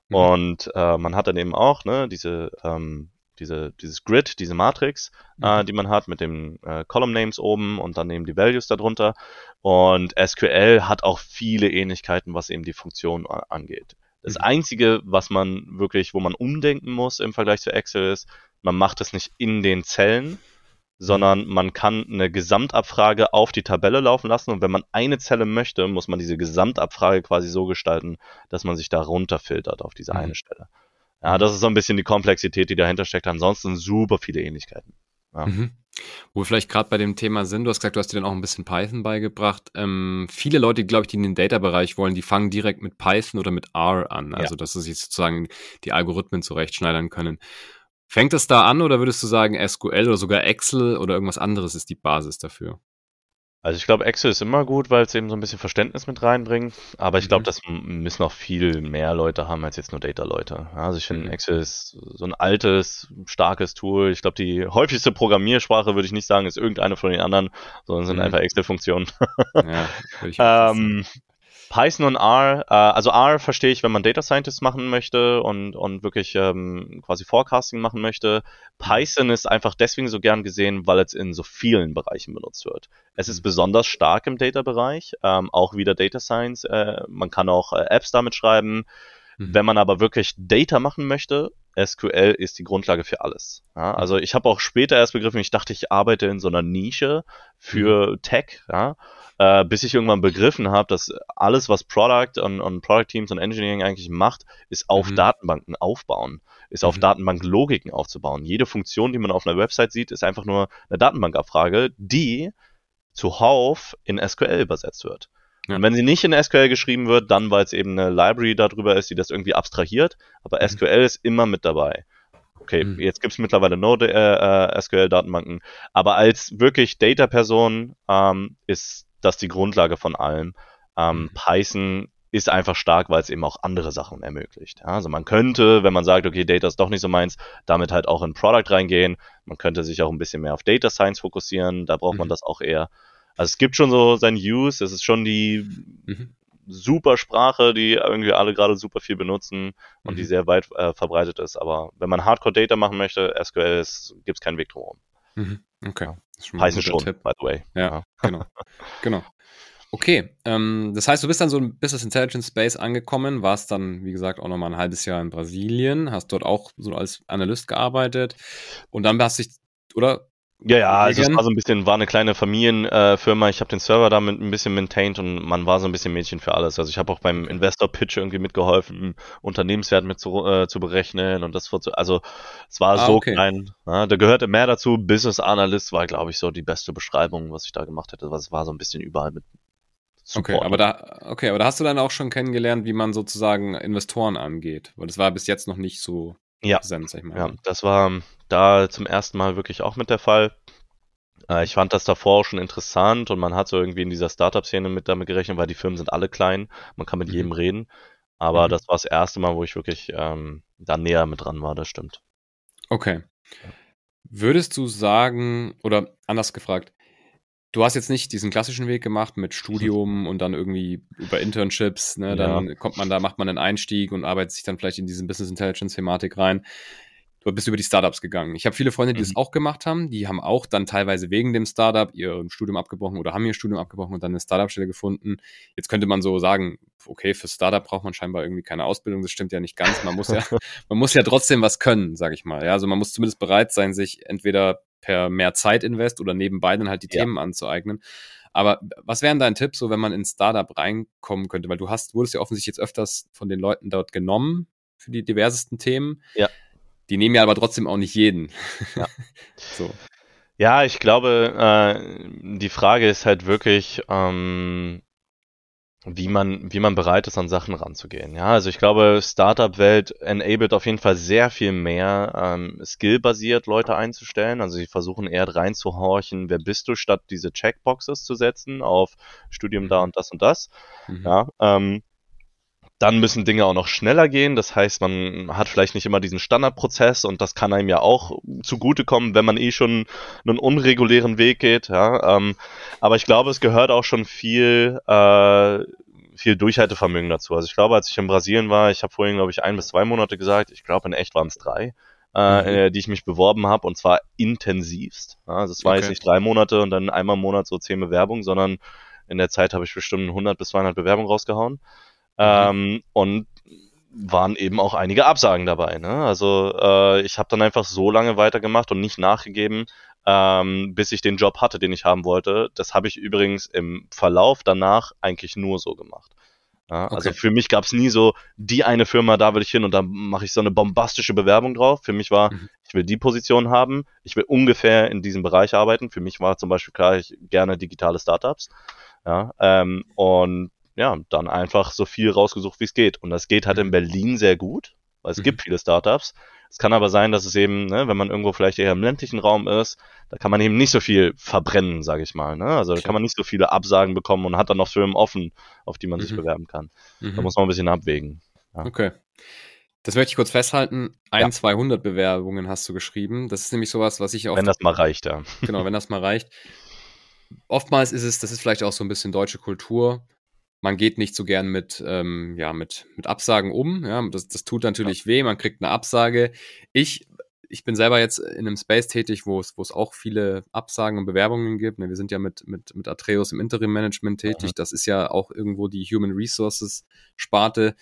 Mhm. Und äh, man hat dann eben auch ne, diese ähm, diese, dieses Grid, diese Matrix, äh, mhm. äh, die man hat mit den äh, Column Names oben und dann eben die Values darunter. Und SQL hat auch viele Ähnlichkeiten, was eben die Funktion angeht. Das mhm. einzige, was man wirklich, wo man umdenken muss im Vergleich zu Excel ist, man macht es nicht in den Zellen, sondern man kann eine Gesamtabfrage auf die Tabelle laufen lassen und wenn man eine Zelle möchte, muss man diese Gesamtabfrage quasi so gestalten, dass man sich da runterfiltert auf diese mhm. eine Stelle. Ja, das ist so ein bisschen die Komplexität, die dahinter steckt. Ansonsten super viele Ähnlichkeiten. Ja. Mhm. Wo wir vielleicht gerade bei dem Thema sind, du hast gesagt, du hast dir dann auch ein bisschen Python beigebracht. Ähm, viele Leute, glaube ich, die in den Data-Bereich wollen, die fangen direkt mit Python oder mit R an, also ja. dass sie sich sozusagen die Algorithmen zurechtschneidern können. Fängt das da an oder würdest du sagen, SQL oder sogar Excel oder irgendwas anderes ist die Basis dafür? Also ich glaube, Excel ist immer gut, weil es eben so ein bisschen Verständnis mit reinbringt. Aber ich glaube, mhm. das müssen auch viel mehr Leute haben als jetzt nur Data-Leute. Also ich finde, mhm. Excel ist so ein altes, starkes Tool. Ich glaube, die häufigste Programmiersprache würde ich nicht sagen, ist irgendeine von den anderen, sondern sind mhm. einfach Excel-Funktionen. Ja, ähm, Python und R, äh, also R verstehe ich, wenn man Data Scientist machen möchte und, und wirklich ähm, quasi Forecasting machen möchte. Python ist einfach deswegen so gern gesehen, weil es in so vielen Bereichen benutzt wird. Es ist mhm. besonders stark im Data-Bereich, ähm, auch wieder Data Science. Äh, man kann auch äh, Apps damit schreiben. Mhm. Wenn man aber wirklich Data machen möchte, SQL ist die Grundlage für alles. Ja, mhm. also ich habe auch später erst begriffen, ich dachte, ich arbeite in so einer Nische für mhm. Tech. Ja, äh, bis ich irgendwann begriffen habe, dass alles, was Product und, und Product Teams und Engineering eigentlich macht, ist auf mhm. Datenbanken aufbauen, ist auf mhm. Datenbanklogiken aufzubauen. Jede Funktion, die man auf einer Website sieht, ist einfach nur eine Datenbankabfrage, die zuhauf in SQL übersetzt wird. Ja. Und wenn sie nicht in SQL geschrieben wird, dann weil es eben eine Library darüber ist, die das irgendwie abstrahiert, aber mhm. SQL ist immer mit dabei. Okay, mhm. jetzt gibt es mittlerweile Node äh, äh, SQL-Datenbanken, aber als wirklich Data-Person ähm, ist das die Grundlage von allem. Ähm, mhm. Python ist einfach stark, weil es eben auch andere Sachen ermöglicht. Ja, also man könnte, wenn man sagt, okay, Data ist doch nicht so meins, damit halt auch in Product reingehen. Man könnte sich auch ein bisschen mehr auf Data Science fokussieren, da braucht mhm. man das auch eher. Also es gibt schon so sein Use, es ist schon die mhm. super Sprache, die irgendwie alle gerade super viel benutzen und mhm. die sehr weit äh, verbreitet ist. Aber wenn man Hardcore Data machen möchte, SQL gibt es keinen Weg drumherum. Mhm. Okay. Ja. Heißen schon, Tipp. by the way. Ja, ja. genau. genau. Okay, ähm, das heißt, du bist dann so im Business Intelligence Space angekommen, warst dann, wie gesagt, auch nochmal ein halbes Jahr in Brasilien, hast dort auch so als Analyst gearbeitet und dann hast dich, oder ja, ja, also es war so ein bisschen, war eine kleine Familienfirma. Äh, ich habe den Server damit ein bisschen maintained und man war so ein bisschen Mädchen für alles. Also ich habe auch beim Investor-Pitch irgendwie mitgeholfen, Unternehmenswert mit zu, äh, zu berechnen und das zu, also es war ah, so okay. klein. Ja, da gehörte mehr dazu. Business Analyst war, glaube ich, so die beste Beschreibung, was ich da gemacht hätte. Was war so ein bisschen überall mit Support. Okay, aber da, okay, aber da hast du dann auch schon kennengelernt, wie man sozusagen Investoren angeht, weil das war bis jetzt noch nicht so ja. präsent, sag ich mal. Ja, das war da zum ersten Mal wirklich auch mit der Fall. Äh, ich fand das davor auch schon interessant und man hat so irgendwie in dieser Startup-Szene mit damit gerechnet, weil die Firmen sind alle klein, man kann mit mhm. jedem reden. Aber mhm. das war das erste Mal, wo ich wirklich ähm, da näher mit dran war, das stimmt. Okay. Würdest du sagen, oder anders gefragt, du hast jetzt nicht diesen klassischen Weg gemacht mit Studium und dann irgendwie über Internships, ne? Dann ja. kommt man da, macht man einen Einstieg und arbeitet sich dann vielleicht in diesen Business Intelligence Thematik rein. Du bist über die Startups gegangen. Ich habe viele Freunde, die mhm. das auch gemacht haben. Die haben auch dann teilweise wegen dem Startup ihr Studium abgebrochen oder haben ihr Studium abgebrochen und dann eine Startup-Stelle gefunden. Jetzt könnte man so sagen, okay, für Startup braucht man scheinbar irgendwie keine Ausbildung. Das stimmt ja nicht ganz. Man muss ja, man muss ja trotzdem was können, sage ich mal. Ja, also man muss zumindest bereit sein, sich entweder per mehr Zeit invest oder nebenbei dann halt die ja. Themen anzueignen. Aber was wären dein Tipp, so wenn man ins Startup reinkommen könnte? Weil du hast, wurdest ja offensichtlich jetzt öfters von den Leuten dort genommen für die diversesten Themen. Ja. Die nehmen ja aber trotzdem auch nicht jeden. Ja. so. Ja, ich glaube, äh, die Frage ist halt wirklich, ähm, wie man, wie man bereit ist, an Sachen ranzugehen. Ja, also ich glaube, Startup-Welt enabled auf jeden Fall sehr viel mehr ähm, skill-basiert Leute einzustellen. Also sie versuchen eher reinzuhorchen, wer bist du, statt diese Checkboxes zu setzen auf Studium da mhm. und das und das. Mhm. Ja, ähm, dann müssen Dinge auch noch schneller gehen. Das heißt, man hat vielleicht nicht immer diesen Standardprozess und das kann einem ja auch zugutekommen, wenn man eh schon einen unregulären Weg geht. Ja, ähm, aber ich glaube, es gehört auch schon viel, äh, viel Durchhaltevermögen dazu. Also ich glaube, als ich in Brasilien war, ich habe vorhin, glaube ich, ein bis zwei Monate gesagt, ich glaube, in echt waren es drei. äh, mhm. die ich mich beworben habe und zwar intensivst. Ja, also es war okay. jetzt nicht drei Monate und dann einmal im Monat so zehn Bewerbungen, sondern in der Zeit habe ich bestimmt 100 bis 200 Bewerbungen rausgehauen. Mhm. Ähm, und waren eben auch einige Absagen dabei. Ne? Also äh, ich habe dann einfach so lange weitergemacht und nicht nachgegeben, ähm, bis ich den Job hatte, den ich haben wollte. Das habe ich übrigens im Verlauf danach eigentlich nur so gemacht. Ja, also okay. Also für mich gab es nie so, die eine Firma, da will ich hin und dann mache ich so eine bombastische Bewerbung drauf. Für mich war, mhm. ich will die Position haben, ich will ungefähr in diesem Bereich arbeiten. Für mich war zum Beispiel klar, ich gerne digitale Startups. Ja, ähm, und ja, dann einfach so viel rausgesucht, wie es geht. Und das geht halt in mhm. Berlin sehr gut, weil es mhm. gibt viele Startups. Es kann aber sein, dass es eben, ne, wenn man irgendwo vielleicht eher im ländlichen Raum ist, da kann man eben nicht so viel verbrennen, sage ich mal. Ne? Also da kann man nicht so viele Absagen bekommen und hat dann noch Firmen offen, auf die man mhm. sich bewerben kann. Mhm. Da muss man ein bisschen abwägen. Ja. Okay. Das möchte ich kurz festhalten. Ein, ja. 200 Bewerbungen hast du geschrieben. Das ist nämlich sowas, was ich auch. Wenn das mal reicht, ja. Genau, wenn das mal reicht. Oftmals ist es, das ist vielleicht auch so ein bisschen deutsche Kultur man geht nicht so gern mit, ähm, ja, mit, mit Absagen um. Ja, das, das tut natürlich ja. weh, man kriegt eine Absage. Ich, ich bin selber jetzt in einem Space tätig, wo es, wo es auch viele Absagen und Bewerbungen gibt. Ne, wir sind ja mit, mit, mit Atreus im Interim-Management tätig. Mhm. Das ist ja auch irgendwo die Human Resources-Sparte.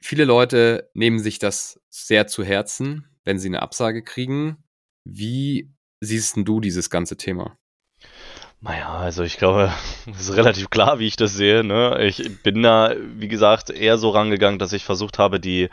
Viele Leute nehmen sich das sehr zu Herzen, wenn sie eine Absage kriegen. Wie siehst denn du dieses ganze Thema? Naja, also ich glaube, es ist relativ klar, wie ich das sehe. Ne? Ich bin da, wie gesagt, eher so rangegangen, dass ich versucht habe, die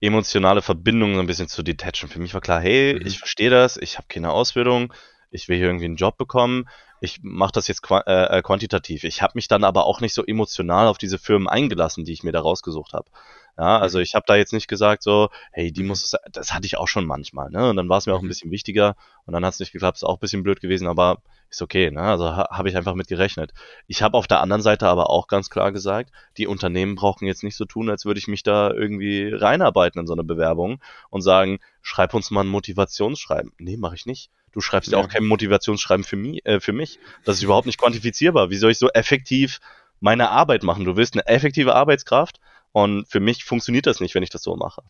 emotionale Verbindung so ein bisschen zu detachen. Für mich war klar, hey, mhm. ich verstehe das, ich habe keine Ausbildung, ich will hier irgendwie einen Job bekommen, ich mache das jetzt äh, äh, quantitativ. Ich habe mich dann aber auch nicht so emotional auf diese Firmen eingelassen, die ich mir da rausgesucht habe. Ja, also mhm. ich habe da jetzt nicht gesagt so, hey, die muss das hatte ich auch schon manchmal, ne? Und dann war es mir auch ein mhm. bisschen wichtiger und dann hat es nicht geklappt, ist auch ein bisschen blöd gewesen, aber ist okay, ne? Also ha, habe ich einfach mit gerechnet. Ich habe auf der anderen Seite aber auch ganz klar gesagt, die Unternehmen brauchen jetzt nicht so tun, als würde ich mich da irgendwie reinarbeiten in so eine Bewerbung und sagen, schreib uns mal ein Motivationsschreiben. Nee, mache ich nicht. Du schreibst ja auch kein Motivationsschreiben für mich, äh, für mich. Das ist überhaupt nicht quantifizierbar. Wie soll ich so effektiv meine Arbeit machen? Du willst eine effektive Arbeitskraft und für mich funktioniert das nicht, wenn ich das so mache.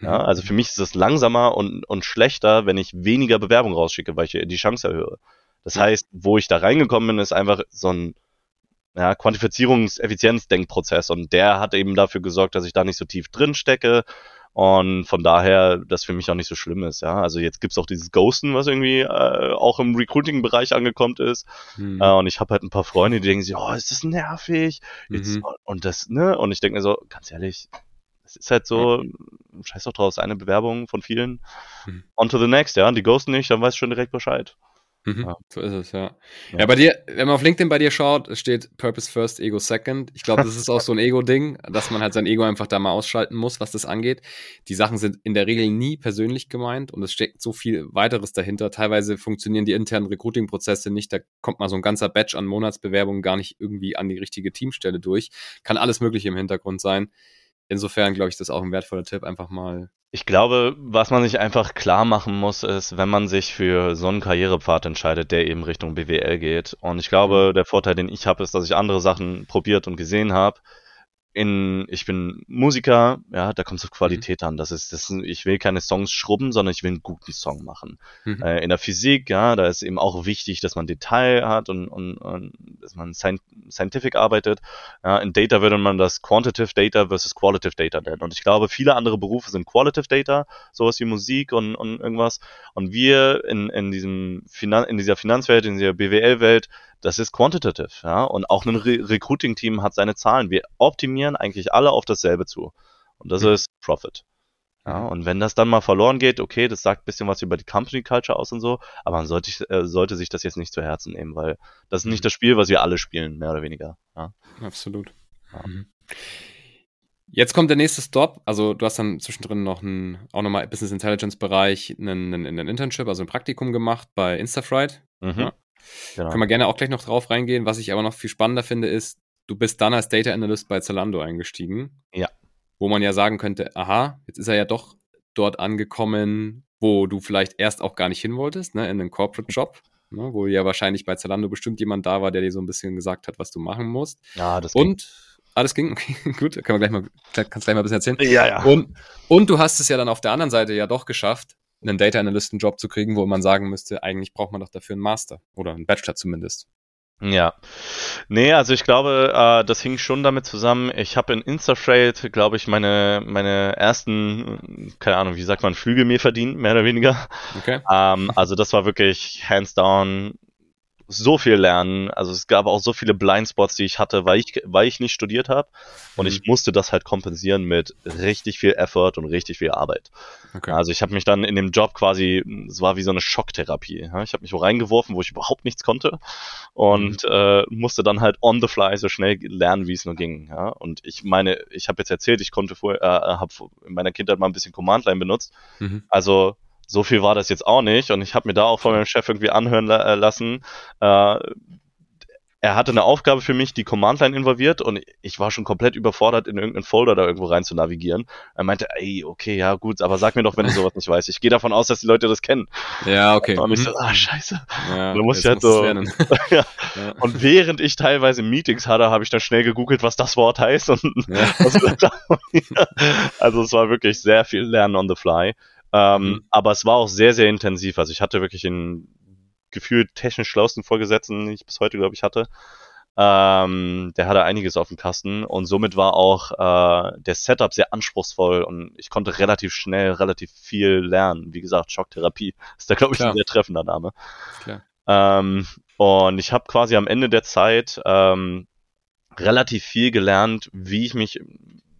Ja, mhm. also für mich ist es langsamer und, und schlechter, wenn ich weniger Bewerbung rausschicke, weil ich die Chance erhöhe. Das heißt, wo ich da reingekommen bin, ist einfach so ein ja, Quantifizierungs-Effizienz-Denkprozess und der hat eben dafür gesorgt, dass ich da nicht so tief drin stecke und von daher das für mich auch nicht so schlimm ist. Ja, also jetzt gibt's auch dieses Ghosten, was irgendwie äh, auch im Recruiting-Bereich angekommen ist mhm. äh, und ich habe halt ein paar Freunde, die denken sich, oh, ist das nervig jetzt, mhm. und das ne und ich denke mir so, ganz ehrlich, es ist halt so, scheiß doch draus, eine Bewerbung von vielen. Mhm. On to the next, ja. Die ghosten nicht, dann weißt du schon direkt Bescheid. Mhm. So ist es, ja. ja. ja. bei dir, wenn man auf LinkedIn bei dir schaut, steht Purpose First, Ego Second. Ich glaube, das ist auch so ein Ego-Ding, dass man halt sein Ego einfach da mal ausschalten muss, was das angeht. Die Sachen sind in der Regel nie persönlich gemeint und es steckt so viel weiteres dahinter. Teilweise funktionieren die internen Recruiting-Prozesse nicht. Da kommt mal so ein ganzer Batch an Monatsbewerbungen gar nicht irgendwie an die richtige Teamstelle durch. Kann alles Mögliche im Hintergrund sein. Insofern glaube ich, das ist auch ein wertvoller Tipp, einfach mal ich glaube, was man sich einfach klar machen muss, ist, wenn man sich für so einen Karrierepfad entscheidet, der eben Richtung BWL geht. Und ich glaube, mhm. der Vorteil, den ich habe, ist, dass ich andere Sachen probiert und gesehen habe in, ich bin Musiker, ja, da kommt es auf Qualität mhm. an. Das ist, das, ich will keine Songs schrubben, sondern ich will einen guten Song machen. Mhm. Äh, in der Physik, ja, da ist eben auch wichtig, dass man Detail hat und, und, und dass man scientific arbeitet. Ja, in Data würde man das Quantitative Data versus Qualitative Data nennen. Und ich glaube, viele andere Berufe sind Qualitative Data, sowas wie Musik und, und irgendwas. Und wir in, in diesem Finan in dieser Finanzwelt, in dieser BWL-Welt, das ist quantitative, ja. Und auch ein Re Recruiting-Team hat seine Zahlen. Wir optimieren eigentlich alle auf dasselbe zu. Und das mhm. ist Profit. Ja, und wenn das dann mal verloren geht, okay, das sagt ein bisschen was über die Company Culture aus und so, aber man sollte, äh, sollte sich das jetzt nicht zu Herzen nehmen, weil das ist nicht mhm. das Spiel, was wir alle spielen, mehr oder weniger. Ja. Absolut. Ja. Mhm. Jetzt kommt der nächste Stop. Also du hast dann zwischendrin noch ein, auch nochmal Business Intelligence Bereich, einen, einen, einen Internship, also ein Praktikum gemacht bei Instafright. Mhm. Genau. Können wir gerne auch gleich noch drauf reingehen. Was ich aber noch viel spannender finde, ist, du bist dann als Data Analyst bei Zalando eingestiegen. Ja. Wo man ja sagen könnte, aha, jetzt ist er ja doch dort angekommen, wo du vielleicht erst auch gar nicht hin wolltest, ne, in einen Corporate Job. Ne, wo ja wahrscheinlich bei Zalando bestimmt jemand da war, der dir so ein bisschen gesagt hat, was du machen musst. Ja, das Und alles ging, okay, gut, können wir gleich mal, kannst gleich mal ein bisschen erzählen. Ja, ja. Und, und du hast es ja dann auf der anderen Seite ja doch geschafft, einen Data Analysten Job zu kriegen, wo man sagen müsste, eigentlich braucht man doch dafür einen Master oder einen Bachelor zumindest. Ja. Nee, also ich glaube, äh, das hing schon damit zusammen. Ich habe in Instafreight, glaube ich, meine, meine ersten, keine Ahnung, wie sagt man, Flüge mir verdient, mehr oder weniger. Okay. Ähm, also das war wirklich hands down so viel lernen. Also es gab auch so viele Blindspots, die ich hatte, weil ich, weil ich nicht studiert habe. Und Mhm. ich musste das halt kompensieren mit richtig viel Effort und richtig viel Arbeit. Okay. Also ich habe mich dann in dem Job quasi, es war wie so eine Schocktherapie. Ich habe mich wo reingeworfen, wo ich überhaupt nichts konnte und äh, musste dann halt on the fly so schnell lernen, wie es nur ging. Ja? Und ich meine, ich habe jetzt erzählt, ich konnte vorher, äh, habe in meiner Kindheit mal ein bisschen Command Line benutzt. Mhm. Also so viel war das jetzt auch nicht und ich habe mir da auch von meinem Chef irgendwie anhören la äh, lassen. Äh, er hatte eine Aufgabe für mich, die Command Line involviert und ich war schon komplett überfordert, in irgendeinen Folder da irgendwo rein zu navigieren. Er meinte, ey, okay, ja gut, aber sag mir doch, wenn du sowas nicht weißt. Ich gehe davon aus, dass die Leute das kennen. Ja, okay. Und ich Mhm. so, ah, scheiße. ja, halt musst du's so- ja. Ja. Und während ich teilweise Meetings hatte, habe ich dann schnell gegoogelt, was das Wort heißt und Ja. also es war wirklich sehr viel Lernen on the fly. Ähm, Mhm. Aber es war auch sehr, sehr intensiv. Also ich hatte wirklich einen gefühlt technisch schlauesten Vorgesetzten, den ich bis heute, glaube ich, hatte. Ähm, der hatte einiges auf dem Kasten und somit war auch äh, der Setup sehr anspruchsvoll und ich konnte relativ schnell relativ viel lernen. Wie gesagt, Schocktherapie ist da, glaube ich, Klar. ein sehr treffender Name. Ähm, und ich habe quasi am Ende der Zeit ähm, relativ viel gelernt, wie ich mich,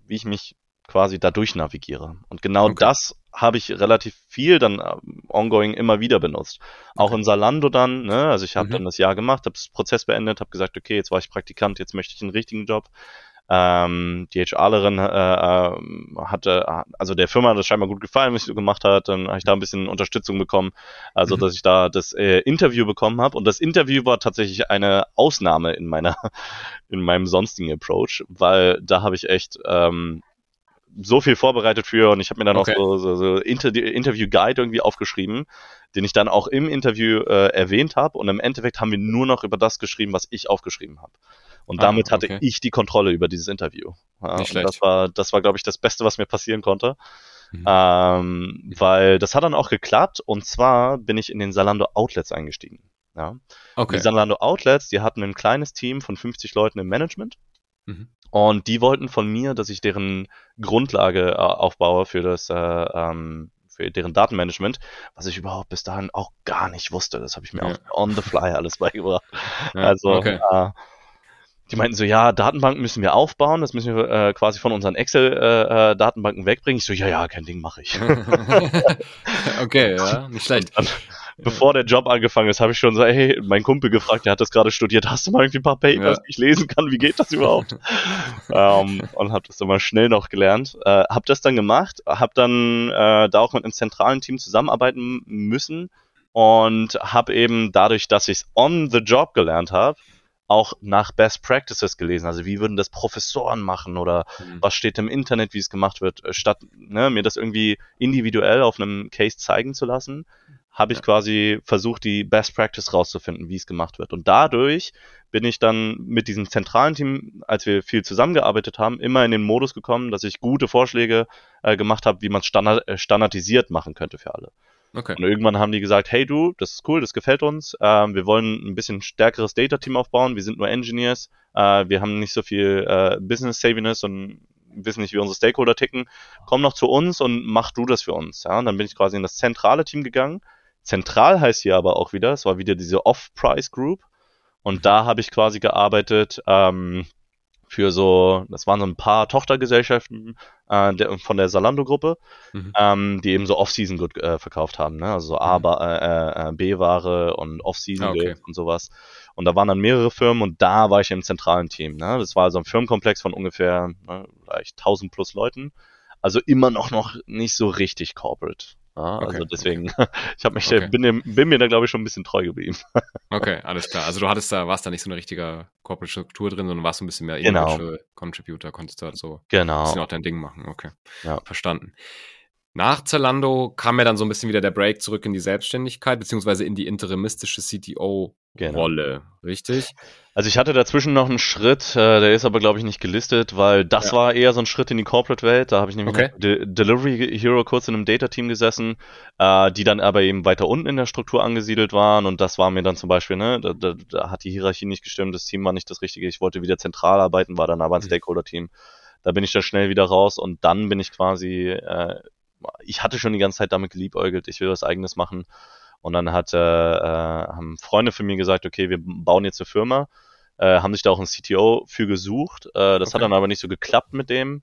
wie ich mich quasi dadurch navigiere. Und genau Okay. das habe ich relativ viel dann ähm, ongoing immer wieder benutzt. Auch Okay. in Salando dann, ne? Also ich habe Mhm. dann das Jahr gemacht, habe das Prozess beendet, habe gesagt, okay, jetzt war ich Praktikant, jetzt möchte ich einen richtigen Job. Ähm, die HRlerin äh, ähm, hatte, also der Firma hat das scheinbar gut gefallen, was ich so gemacht hat. Dann habe ich da ein bisschen Unterstützung bekommen, also Mhm. dass ich da das äh, Interview bekommen habe. Und das Interview war tatsächlich eine Ausnahme in meiner, in meinem sonstigen Approach, weil da habe ich echt ähm, so viel vorbereitet für und ich habe mir dann Okay. auch so, so, so Inter Interview Guide irgendwie aufgeschrieben, den ich dann auch im Interview äh, erwähnt habe und im Endeffekt haben wir nur noch über das geschrieben, was ich aufgeschrieben habe. Und Ah, damit hatte okay. ich die Kontrolle über dieses Interview. Ja, Nicht schlecht. das war, das war, glaube ich, das Beste, was mir passieren konnte. Mhm. Ähm, weil das hat dann auch geklappt und zwar bin ich in den Salando Outlets eingestiegen. Ja. Okay. Die Salando Outlets, die hatten ein kleines Team von 50 Leuten im Management Mhm. Und die wollten von mir, dass ich deren Grundlage äh, aufbaue für das, äh, ähm, für deren Datenmanagement, was ich überhaupt bis dahin auch gar nicht wusste. Das habe ich mir Ja. auch on the fly alles beigebracht. Ja, also okay. äh, die meinten so, ja, Datenbanken müssen wir aufbauen, das müssen wir äh, quasi von unseren Excel-Datenbanken wegbringen. Ich so, ja, ja, kein Ding, mache ich. okay, ja, nicht schlecht. Dann, bevor der Job angefangen ist, habe ich schon so, hey, mein Kumpel gefragt, der hat das gerade studiert, hast du mal irgendwie ein paar Papers, die ich lesen kann, wie geht das überhaupt? ähm, und habe das dann mal schnell noch gelernt. Äh, habe das dann gemacht, habe dann äh, da auch mit einem zentralen Team zusammenarbeiten müssen und habe eben dadurch, dass ich es on the job gelernt habe, auch nach Best Practices gelesen. Also wie würden das Professoren machen oder Mhm. was steht im Internet, wie es gemacht wird, statt ne, mir das irgendwie individuell auf einem Case zeigen zu lassen, habe ich Ja. quasi versucht, die Best Practice rauszufinden, wie es gemacht wird. Und dadurch bin ich dann mit diesem zentralen Team, als wir viel zusammengearbeitet haben, immer in den Modus gekommen, dass ich gute Vorschläge äh, gemacht habe, wie man es standard, äh, standardisiert machen könnte für alle. Okay. Und irgendwann haben die gesagt, hey du, das ist cool, das gefällt uns. Ähm, wir wollen ein bisschen stärkeres Data-Team aufbauen. Wir sind nur Engineers. Äh, wir haben nicht so viel äh, Business-Saviness und wissen nicht, wie unsere Stakeholder ticken. Komm noch zu uns und mach du das für uns. Ja? Und dann bin ich quasi in das zentrale Team gegangen. Zentral heißt hier aber auch wieder, es war wieder diese Off-Price-Group. Und da habe ich quasi gearbeitet ähm, für so, das waren so ein paar Tochtergesellschaften äh, der, von der Salando-Gruppe Mhm. ähm, die eben so Off-Season-Good äh, verkauft haben, ne? also so A, Mhm. äh, äh, B-Ware und Ah, Off-Season-Good okay. und sowas. Und da waren dann mehrere Firmen und da war ich im zentralen Team. Ne? Das war also ein Firmenkomplex von ungefähr ne, vielleicht 1000 plus Leuten. Also immer noch noch nicht so richtig corporate. Ja? Okay, Also okay. deswegen, ich habe mich, Okay. bin, bin mir da glaube ich schon ein bisschen treu geblieben. Okay, alles klar. Also du hattest da, warst da nicht so eine richtige Corporate Struktur drin, sondern warst so ein bisschen mehr Genau. Contributor, konntest du halt so ein Genau. bisschen auch dein Ding machen. Okay. Ja. Verstanden. Nach Zalando kam ja dann so ein bisschen wieder der Break zurück in die Selbstständigkeit, beziehungsweise in die interimistische CTO genau. Richtig? Also ich hatte dazwischen noch einen Schritt, äh, der ist aber glaube ich nicht gelistet, weil das ja. war eher so ein Schritt in die Corporate-Welt. Da habe ich nämlich okay. De Delivery Hero kurz in einem Data-Team gesessen, äh, die dann aber eben weiter unten in der Struktur angesiedelt waren und das war mir dann zum Beispiel, ne, da, da, da hat die Hierarchie nicht gestimmt, das Team war nicht das Richtige. Ich wollte wieder zentral arbeiten, war dann aber ein mhm. Stakeholder-Team. Da bin ich dann schnell wieder raus und dann bin ich quasi, äh, ich hatte schon die ganze Zeit damit geliebäugelt, ich will was eigenes machen und dann hat, äh, äh, haben Freunde von mir gesagt, okay, wir bauen jetzt eine Firma, äh, haben sich da auch einen CTO für gesucht. Äh, das okay. hat dann aber nicht so geklappt mit dem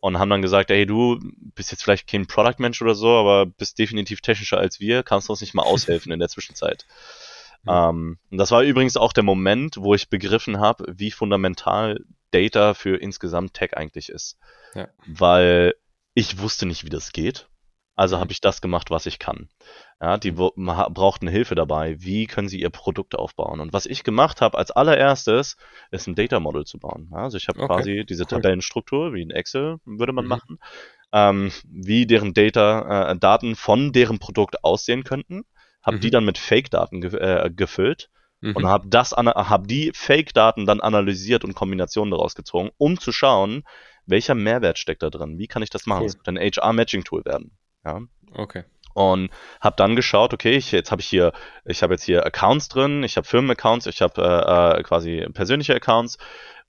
und haben dann gesagt, hey, du bist jetzt vielleicht kein Product-Mensch oder so, aber bist definitiv technischer als wir, kannst du uns nicht mal aushelfen in der Zwischenzeit. Ähm, und das war übrigens auch der Moment, wo ich begriffen habe, wie fundamental Data für insgesamt Tech eigentlich ist. Ja. Weil ich wusste nicht, wie das geht. Also mhm. habe ich das gemacht, was ich kann. Ja, die brauchten Hilfe dabei. Wie können sie ihr Produkt aufbauen? Und was ich gemacht habe als allererstes, ist ein Data Model zu bauen. Also ich habe okay. quasi diese Tabellenstruktur, wie in Excel würde man mhm. machen, ähm, wie deren Data, äh, Daten von deren Produkt aussehen könnten, habe mhm. die dann mit Fake-Daten ge äh, gefüllt mhm. und habe das, habe die Fake-Daten dann analysiert und Kombinationen daraus gezogen, um zu schauen, welcher Mehrwert steckt da drin? Wie kann ich das machen? Es cool. wird ein HR-Matching-Tool werden. Ja. Okay. Und habe dann geschaut, okay, ich, jetzt habe ich hier, ich habe jetzt hier Accounts drin, ich habe Firmenaccounts, ich habe äh, äh, quasi persönliche Accounts.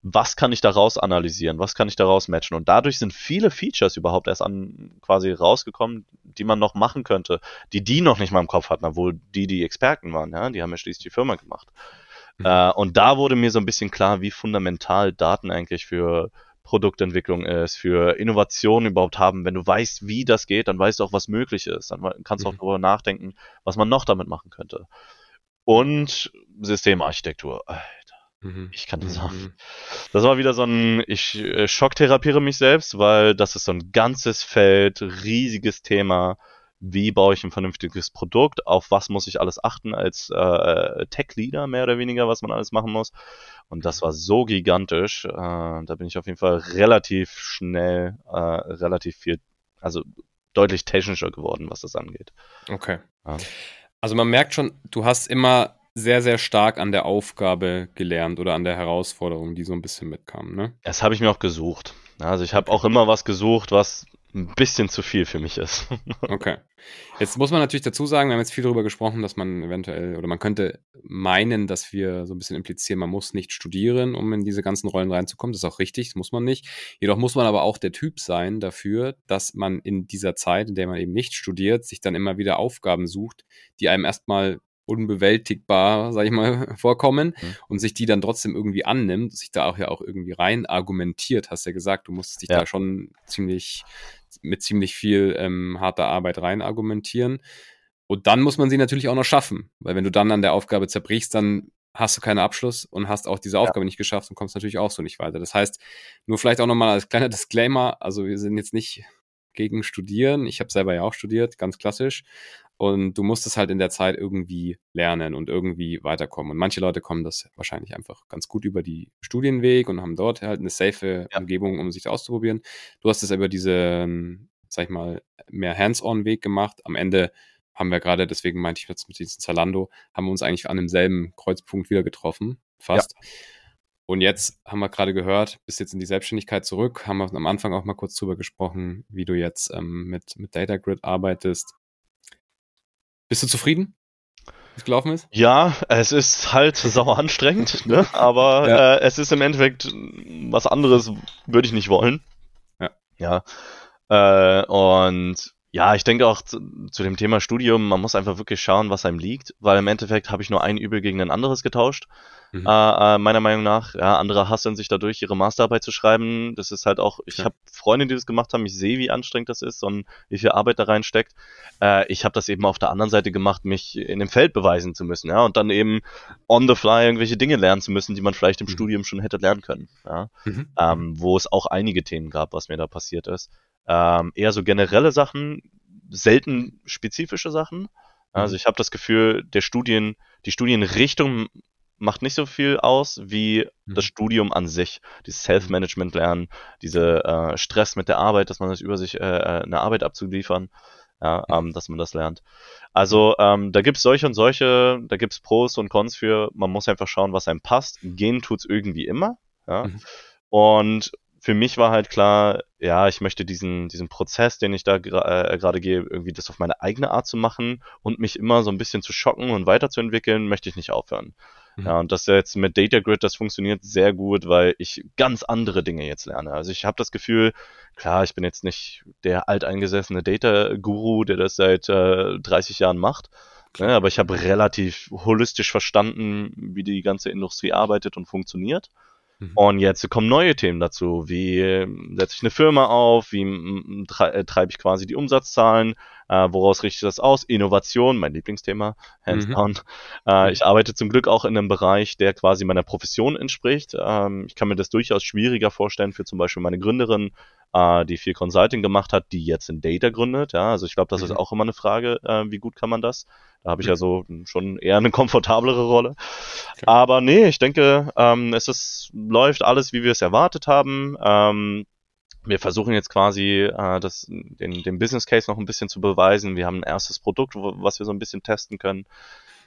Was kann ich daraus analysieren? Was kann ich daraus matchen? Und dadurch sind viele Features überhaupt erst an quasi rausgekommen, die man noch machen könnte, die die noch nicht mal im Kopf hatten, obwohl die die Experten waren. Ja, die haben ja schließlich die Firma gemacht. Mhm. Äh, und da wurde mir so ein bisschen klar, wie fundamental Daten eigentlich für Produktentwicklung ist, für Innovation überhaupt haben. Wenn du weißt, wie das geht, dann weißt du auch, was möglich ist. Dann kannst du auch mhm. darüber nachdenken, was man noch damit machen könnte. Und Systemarchitektur. Alter, mhm. ich kann das sagen. Mhm. Das war wieder so ein, ich äh, schocktherapiere mich selbst, weil das ist so ein ganzes Feld, riesiges Thema wie baue ich ein vernünftiges Produkt, auf was muss ich alles achten als äh, Tech-Leader, mehr oder weniger, was man alles machen muss. Und das war so gigantisch. Äh, da bin ich auf jeden Fall relativ schnell, äh, relativ viel, also deutlich technischer geworden, was das angeht. Okay. Ja. Also man merkt schon, du hast immer sehr, sehr stark an der Aufgabe gelernt oder an der Herausforderung, die so ein bisschen mitkam, ne? Das habe ich mir auch gesucht. Also ich habe auch immer was gesucht, was ein bisschen zu viel für mich ist. okay. Jetzt muss man natürlich dazu sagen, wir haben jetzt viel darüber gesprochen, dass man eventuell oder man könnte meinen, dass wir so ein bisschen implizieren, man muss nicht studieren, um in diese ganzen Rollen reinzukommen. Das ist auch richtig, das muss man nicht. Jedoch muss man aber auch der Typ sein dafür, dass man in dieser Zeit, in der man eben nicht studiert, sich dann immer wieder Aufgaben sucht, die einem erstmal unbewältigbar, sag ich mal, vorkommen mhm. und sich die dann trotzdem irgendwie annimmt, sich da auch ja auch irgendwie rein argumentiert, hast ja gesagt, du musstest dich ja. da schon ziemlich mit ziemlich viel ähm, harter Arbeit rein argumentieren. Und dann muss man sie natürlich auch noch schaffen, weil wenn du dann an der Aufgabe zerbrichst, dann hast du keinen Abschluss und hast auch diese Aufgabe ja. nicht geschafft und kommst natürlich auch so nicht weiter. Das heißt, nur vielleicht auch nochmal als kleiner Disclaimer, also wir sind jetzt nicht gegen Studieren. Ich habe selber ja auch studiert, ganz klassisch. Und du musst es halt in der Zeit irgendwie lernen und irgendwie weiterkommen. Und manche Leute kommen das wahrscheinlich einfach ganz gut über die Studienweg und haben dort halt eine safe ja. Umgebung, um sich auszuprobieren. Du hast es über diesen, sag ich mal, mehr Hands-on-Weg gemacht. Am Ende haben wir gerade, deswegen meinte ich jetzt mit diesem Zalando, haben wir uns eigentlich an demselben Kreuzpunkt wieder getroffen, fast. Ja. Und jetzt haben wir gerade gehört, bist jetzt in die Selbstständigkeit zurück, haben wir am Anfang auch mal kurz drüber gesprochen, wie du jetzt ähm, mit, mit Data Grid arbeitest. Bist du zufrieden, es gelaufen ist? Ja, es ist halt sauer anstrengend, ne? aber ja. äh, es ist im Endeffekt was anderes, würde ich nicht wollen. Ja. Ja. Äh, und ja, ich denke auch zu, zu, dem Thema Studium, man muss einfach wirklich schauen, was einem liegt, weil im Endeffekt habe ich nur ein Übel gegen ein anderes getauscht. Mhm. Äh, äh, meiner Meinung nach, ja, andere hasseln sich dadurch, ihre Masterarbeit zu schreiben. Das ist halt auch, ich ja. habe Freunde, die das gemacht haben, ich sehe, wie anstrengend das ist und wie viel Arbeit da reinsteckt. Äh, ich habe das eben auf der anderen Seite gemacht, mich in dem Feld beweisen zu müssen, ja, und dann eben on the fly irgendwelche Dinge lernen zu müssen, die man vielleicht im mhm. Studium schon hätte lernen können. Ja. Mhm. Ähm, wo es auch einige Themen gab, was mir da passiert ist. Ähm, eher so generelle Sachen, selten spezifische Sachen. Also mhm. ich habe das Gefühl, der Studien, die Studienrichtung macht nicht so viel aus wie mhm. das Studium an sich. Dieses Self-Management lernen, diese äh, Stress mit der Arbeit, dass man das über sich, äh, äh eine Arbeit abzuliefern, ja, ähm, dass man das lernt. Also ähm, da gibt's solche und solche, da gibt's Pros und Cons für, man muss einfach schauen, was einem passt. Gehen tut's irgendwie immer. Ja. Mhm. Und für mich war halt klar, ja, ich möchte diesen, diesen Prozess, den ich da äh, gerade gehe, irgendwie das auf meine eigene Art zu machen und mich immer so ein bisschen zu schocken und weiterzuentwickeln, möchte ich nicht aufhören. Mhm. Ja, und das jetzt mit Data Grid, das funktioniert sehr gut, weil ich ganz andere Dinge jetzt lerne. Also ich habe das Gefühl, klar, ich bin jetzt nicht der alteingesessene Data Guru, der das seit äh, 30 Jahren macht, ne, aber ich habe relativ holistisch verstanden, wie die ganze Industrie arbeitet und funktioniert. Mhm. Und jetzt kommen neue Themen dazu, wie ähm, setze ich eine Firma auf, wie äh, treibe ich quasi die Umsatzzahlen, äh, woraus richte ich das aus? Innovation, mein Lieblingsthema, hands mhm. down. Äh, ich arbeite zum Glück auch in einem Bereich, der quasi meiner Profession entspricht. Ähm, ich kann mir das durchaus schwieriger vorstellen für zum Beispiel meine Gründerin, äh, die viel Consulting gemacht hat, die jetzt in Data gründet. Ja, also ich glaube, das mhm. ist auch immer eine Frage, äh, wie gut kann man das? Da habe ich ja so schon eher eine komfortablere Rolle. Okay. Aber nee, ich denke, ähm, es ist, läuft alles, wie wir es erwartet haben. Ähm, wir versuchen jetzt quasi äh, das, den, den Business Case noch ein bisschen zu beweisen. Wir haben ein erstes Produkt, was wir so ein bisschen testen können.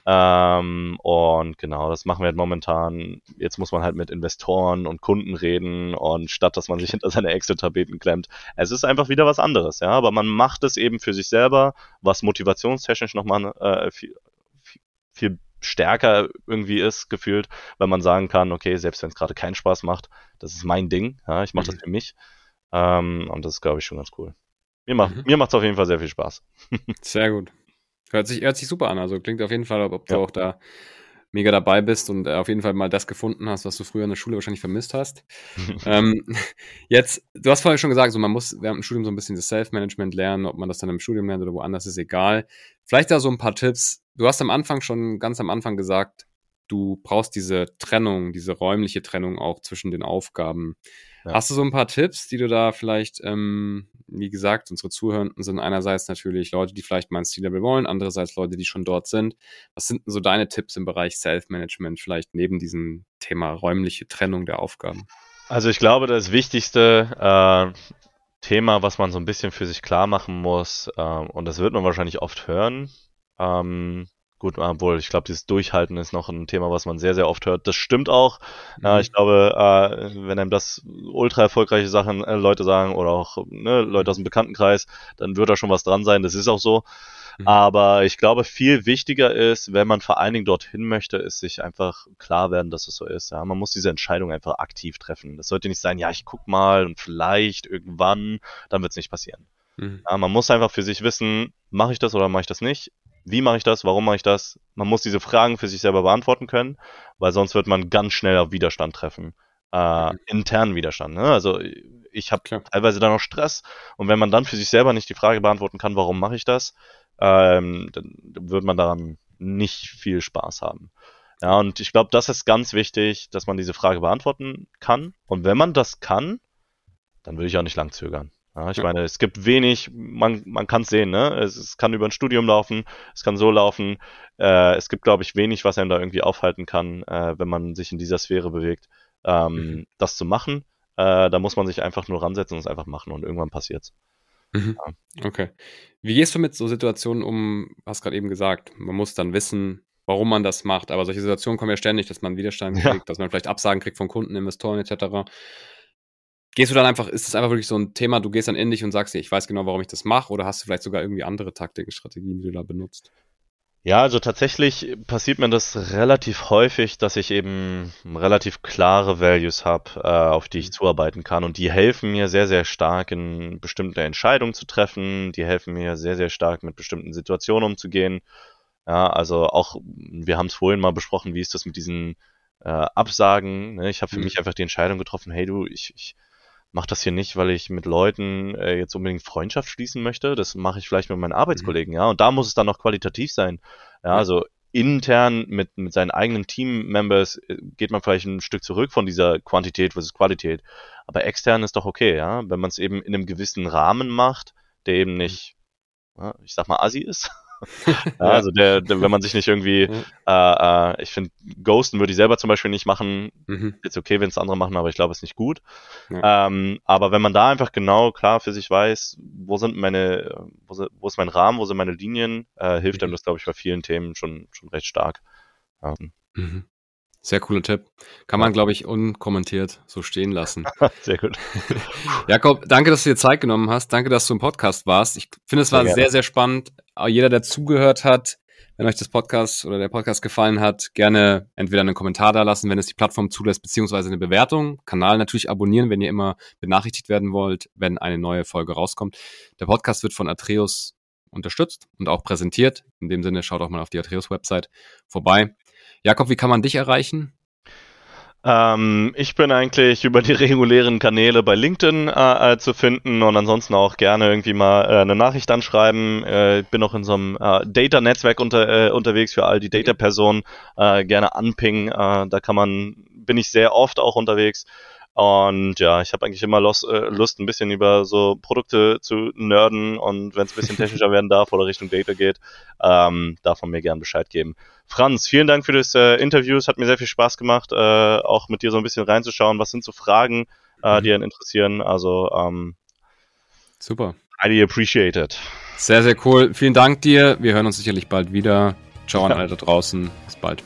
Ähm, und genau, das machen wir halt momentan. Jetzt muss man halt mit Investoren und Kunden reden und statt, dass man sich hinter seine Excel-Tabellen klemmt. Es ist einfach wieder was anderes, ja, aber man macht es eben für sich selber, was motivationstechnisch nochmal äh, viel, viel stärker irgendwie ist, gefühlt, weil man sagen kann, okay, selbst wenn es gerade keinen Spaß macht, das ist mein Ding, ja, ich mache mhm. das für mich. Ähm, und das ist, glaube ich, schon ganz cool. Mir macht mhm. es auf jeden Fall sehr viel Spaß. Sehr gut. Hört sich, hört sich super an. Also klingt auf jeden Fall, ob ja. du auch da mega dabei bist und äh, auf jeden Fall mal das gefunden hast, was du früher in der Schule wahrscheinlich vermisst hast. ähm, jetzt, du hast vorher schon gesagt, so man muss während dem Studium so ein bisschen das Self-Management lernen, ob man das dann im Studium lernt oder woanders, ist egal. Vielleicht da so ein paar Tipps. Du hast am Anfang schon, ganz am Anfang gesagt, du brauchst diese Trennung, diese räumliche Trennung auch zwischen den Aufgaben. Ja. Hast du so ein paar Tipps, die du da vielleicht, ähm, wie gesagt, unsere Zuhörenden sind einerseits natürlich Leute, die vielleicht mal ins C-Level wollen, andererseits Leute, die schon dort sind. Was sind denn so deine Tipps im Bereich Self-Management, vielleicht neben diesem Thema räumliche Trennung der Aufgaben? Also ich glaube, das wichtigste äh, Thema, was man so ein bisschen für sich klar machen muss, äh, und das wird man wahrscheinlich oft hören, ähm, Gut, obwohl ich glaube, dieses Durchhalten ist noch ein Thema, was man sehr, sehr oft hört. Das stimmt auch. Mhm. Äh, ich glaube, äh, wenn einem das ultra erfolgreiche Sachen äh, Leute sagen oder auch ne, Leute aus dem Bekanntenkreis, dann wird da schon was dran sein. Das ist auch so. Mhm. Aber ich glaube, viel wichtiger ist, wenn man vor allen Dingen dorthin möchte, ist sich einfach klar werden, dass es so ist. Ja, man muss diese Entscheidung einfach aktiv treffen. Das sollte nicht sein, ja, ich guck mal und vielleicht irgendwann, dann wird es nicht passieren. Mhm. Ja, man muss einfach für sich wissen, mache ich das oder mache ich das nicht? Wie mache ich das, warum mache ich das? Man muss diese Fragen für sich selber beantworten können, weil sonst wird man ganz schnell auf Widerstand treffen. Äh, mhm. internen Widerstand. Ne? Also ich habe teilweise da noch Stress und wenn man dann für sich selber nicht die Frage beantworten kann, warum mache ich das, ähm, dann wird man daran nicht viel Spaß haben. Ja, und ich glaube, das ist ganz wichtig, dass man diese Frage beantworten kann. Und wenn man das kann, dann würde ich auch nicht lang zögern. Ja, ich meine, es gibt wenig, man, man kann es sehen, ne? Es, es, kann über ein Studium laufen, es kann so laufen. Äh, es gibt, glaube ich, wenig, was einem da irgendwie aufhalten kann, äh, wenn man sich in dieser Sphäre bewegt, ähm, mhm. das zu machen. Äh, da muss man sich einfach nur ransetzen und es einfach machen und irgendwann passiert's. Mhm. Ja. Okay. Wie gehst du mit so Situationen um, hast gerade eben gesagt, man muss dann wissen, warum man das macht, aber solche Situationen kommen ja ständig, dass man Widerstand kriegt, ja. dass man vielleicht Absagen kriegt von Kunden, Investoren etc. Gehst du dann einfach, ist es einfach wirklich so ein Thema, du gehst dann in dich und sagst dir, ich weiß genau, warum ich das mache, oder hast du vielleicht sogar irgendwie andere Taktiken, Strategien, die du da benutzt? Ja, also tatsächlich passiert mir das relativ häufig, dass ich eben relativ klare Values habe, äh, auf die ich mhm. zuarbeiten kann. Und die helfen mir sehr, sehr stark in bestimmte Entscheidungen zu treffen. Die helfen mir sehr, sehr stark mit bestimmten Situationen umzugehen. Ja, also auch, wir haben es vorhin mal besprochen, wie ist das mit diesen äh, Absagen. Ne? Ich habe für mhm. mich einfach die Entscheidung getroffen, hey du, ich, ich mache das hier nicht, weil ich mit Leuten äh, jetzt unbedingt Freundschaft schließen möchte. Das mache ich vielleicht mit meinen Arbeitskollegen, mhm. ja. Und da muss es dann noch qualitativ sein. Ja, also intern mit, mit seinen eigenen Team-Members äh, geht man vielleicht ein Stück zurück von dieser Quantität versus Qualität. Aber extern ist doch okay, ja. Wenn man es eben in einem gewissen Rahmen macht, der eben mhm. nicht, ja, ich sag mal, assi ist, also der, der, wenn man sich nicht irgendwie, äh, äh, ich finde, Ghosten würde ich selber zum Beispiel nicht machen. Mhm. Jetzt okay, wenn es andere machen, aber ich glaube, es ist nicht gut. Ja. Ähm, aber wenn man da einfach genau klar für sich weiß, wo sind meine, wo, wo ist mein Rahmen, wo sind meine Linien, äh, hilft mhm. einem das, glaube ich, bei vielen Themen schon, schon recht stark. Ähm, mhm. Sehr cooler Tipp. Kann man, glaube ich, unkommentiert so stehen lassen. sehr gut. Jakob, danke, dass du dir Zeit genommen hast. Danke, dass du im Podcast warst. Ich finde, es war sehr, sehr, sehr spannend. Jeder, der zugehört hat, wenn euch das Podcast oder der Podcast gefallen hat, gerne entweder einen Kommentar da lassen, wenn es die Plattform zulässt, beziehungsweise eine Bewertung. Kanal natürlich abonnieren, wenn ihr immer benachrichtigt werden wollt, wenn eine neue Folge rauskommt. Der Podcast wird von Atreus unterstützt und auch präsentiert. In dem Sinne, schaut auch mal auf die Atreus-Website vorbei. Jakob, wie kann man dich erreichen? Ähm, ich bin eigentlich über die regulären Kanäle bei LinkedIn äh, äh, zu finden und ansonsten auch gerne irgendwie mal äh, eine Nachricht anschreiben. Äh, ich bin auch in so einem äh, Data-Netzwerk unter, äh, unterwegs für all die Data-Personen. gerne anpingen. da kann man, bin ich sehr oft auch unterwegs. Und ja, ich habe eigentlich immer Lust, äh, Lust, ein bisschen über so Produkte zu nerden und wenn es ein bisschen technischer werden darf oder Richtung Data geht, ähm, darf man mir gern Bescheid geben. Franz, vielen Dank für das äh, Interview. Es hat mir sehr viel Spaß gemacht, äh, auch mit dir so ein bisschen reinzuschauen. Was sind so Fragen, äh, die einen interessieren? Also ähm, super. Highly appreciated. Sehr, sehr cool. Vielen Dank dir. Wir hören uns sicherlich bald wieder. Ciao an alle da draußen. Bis bald.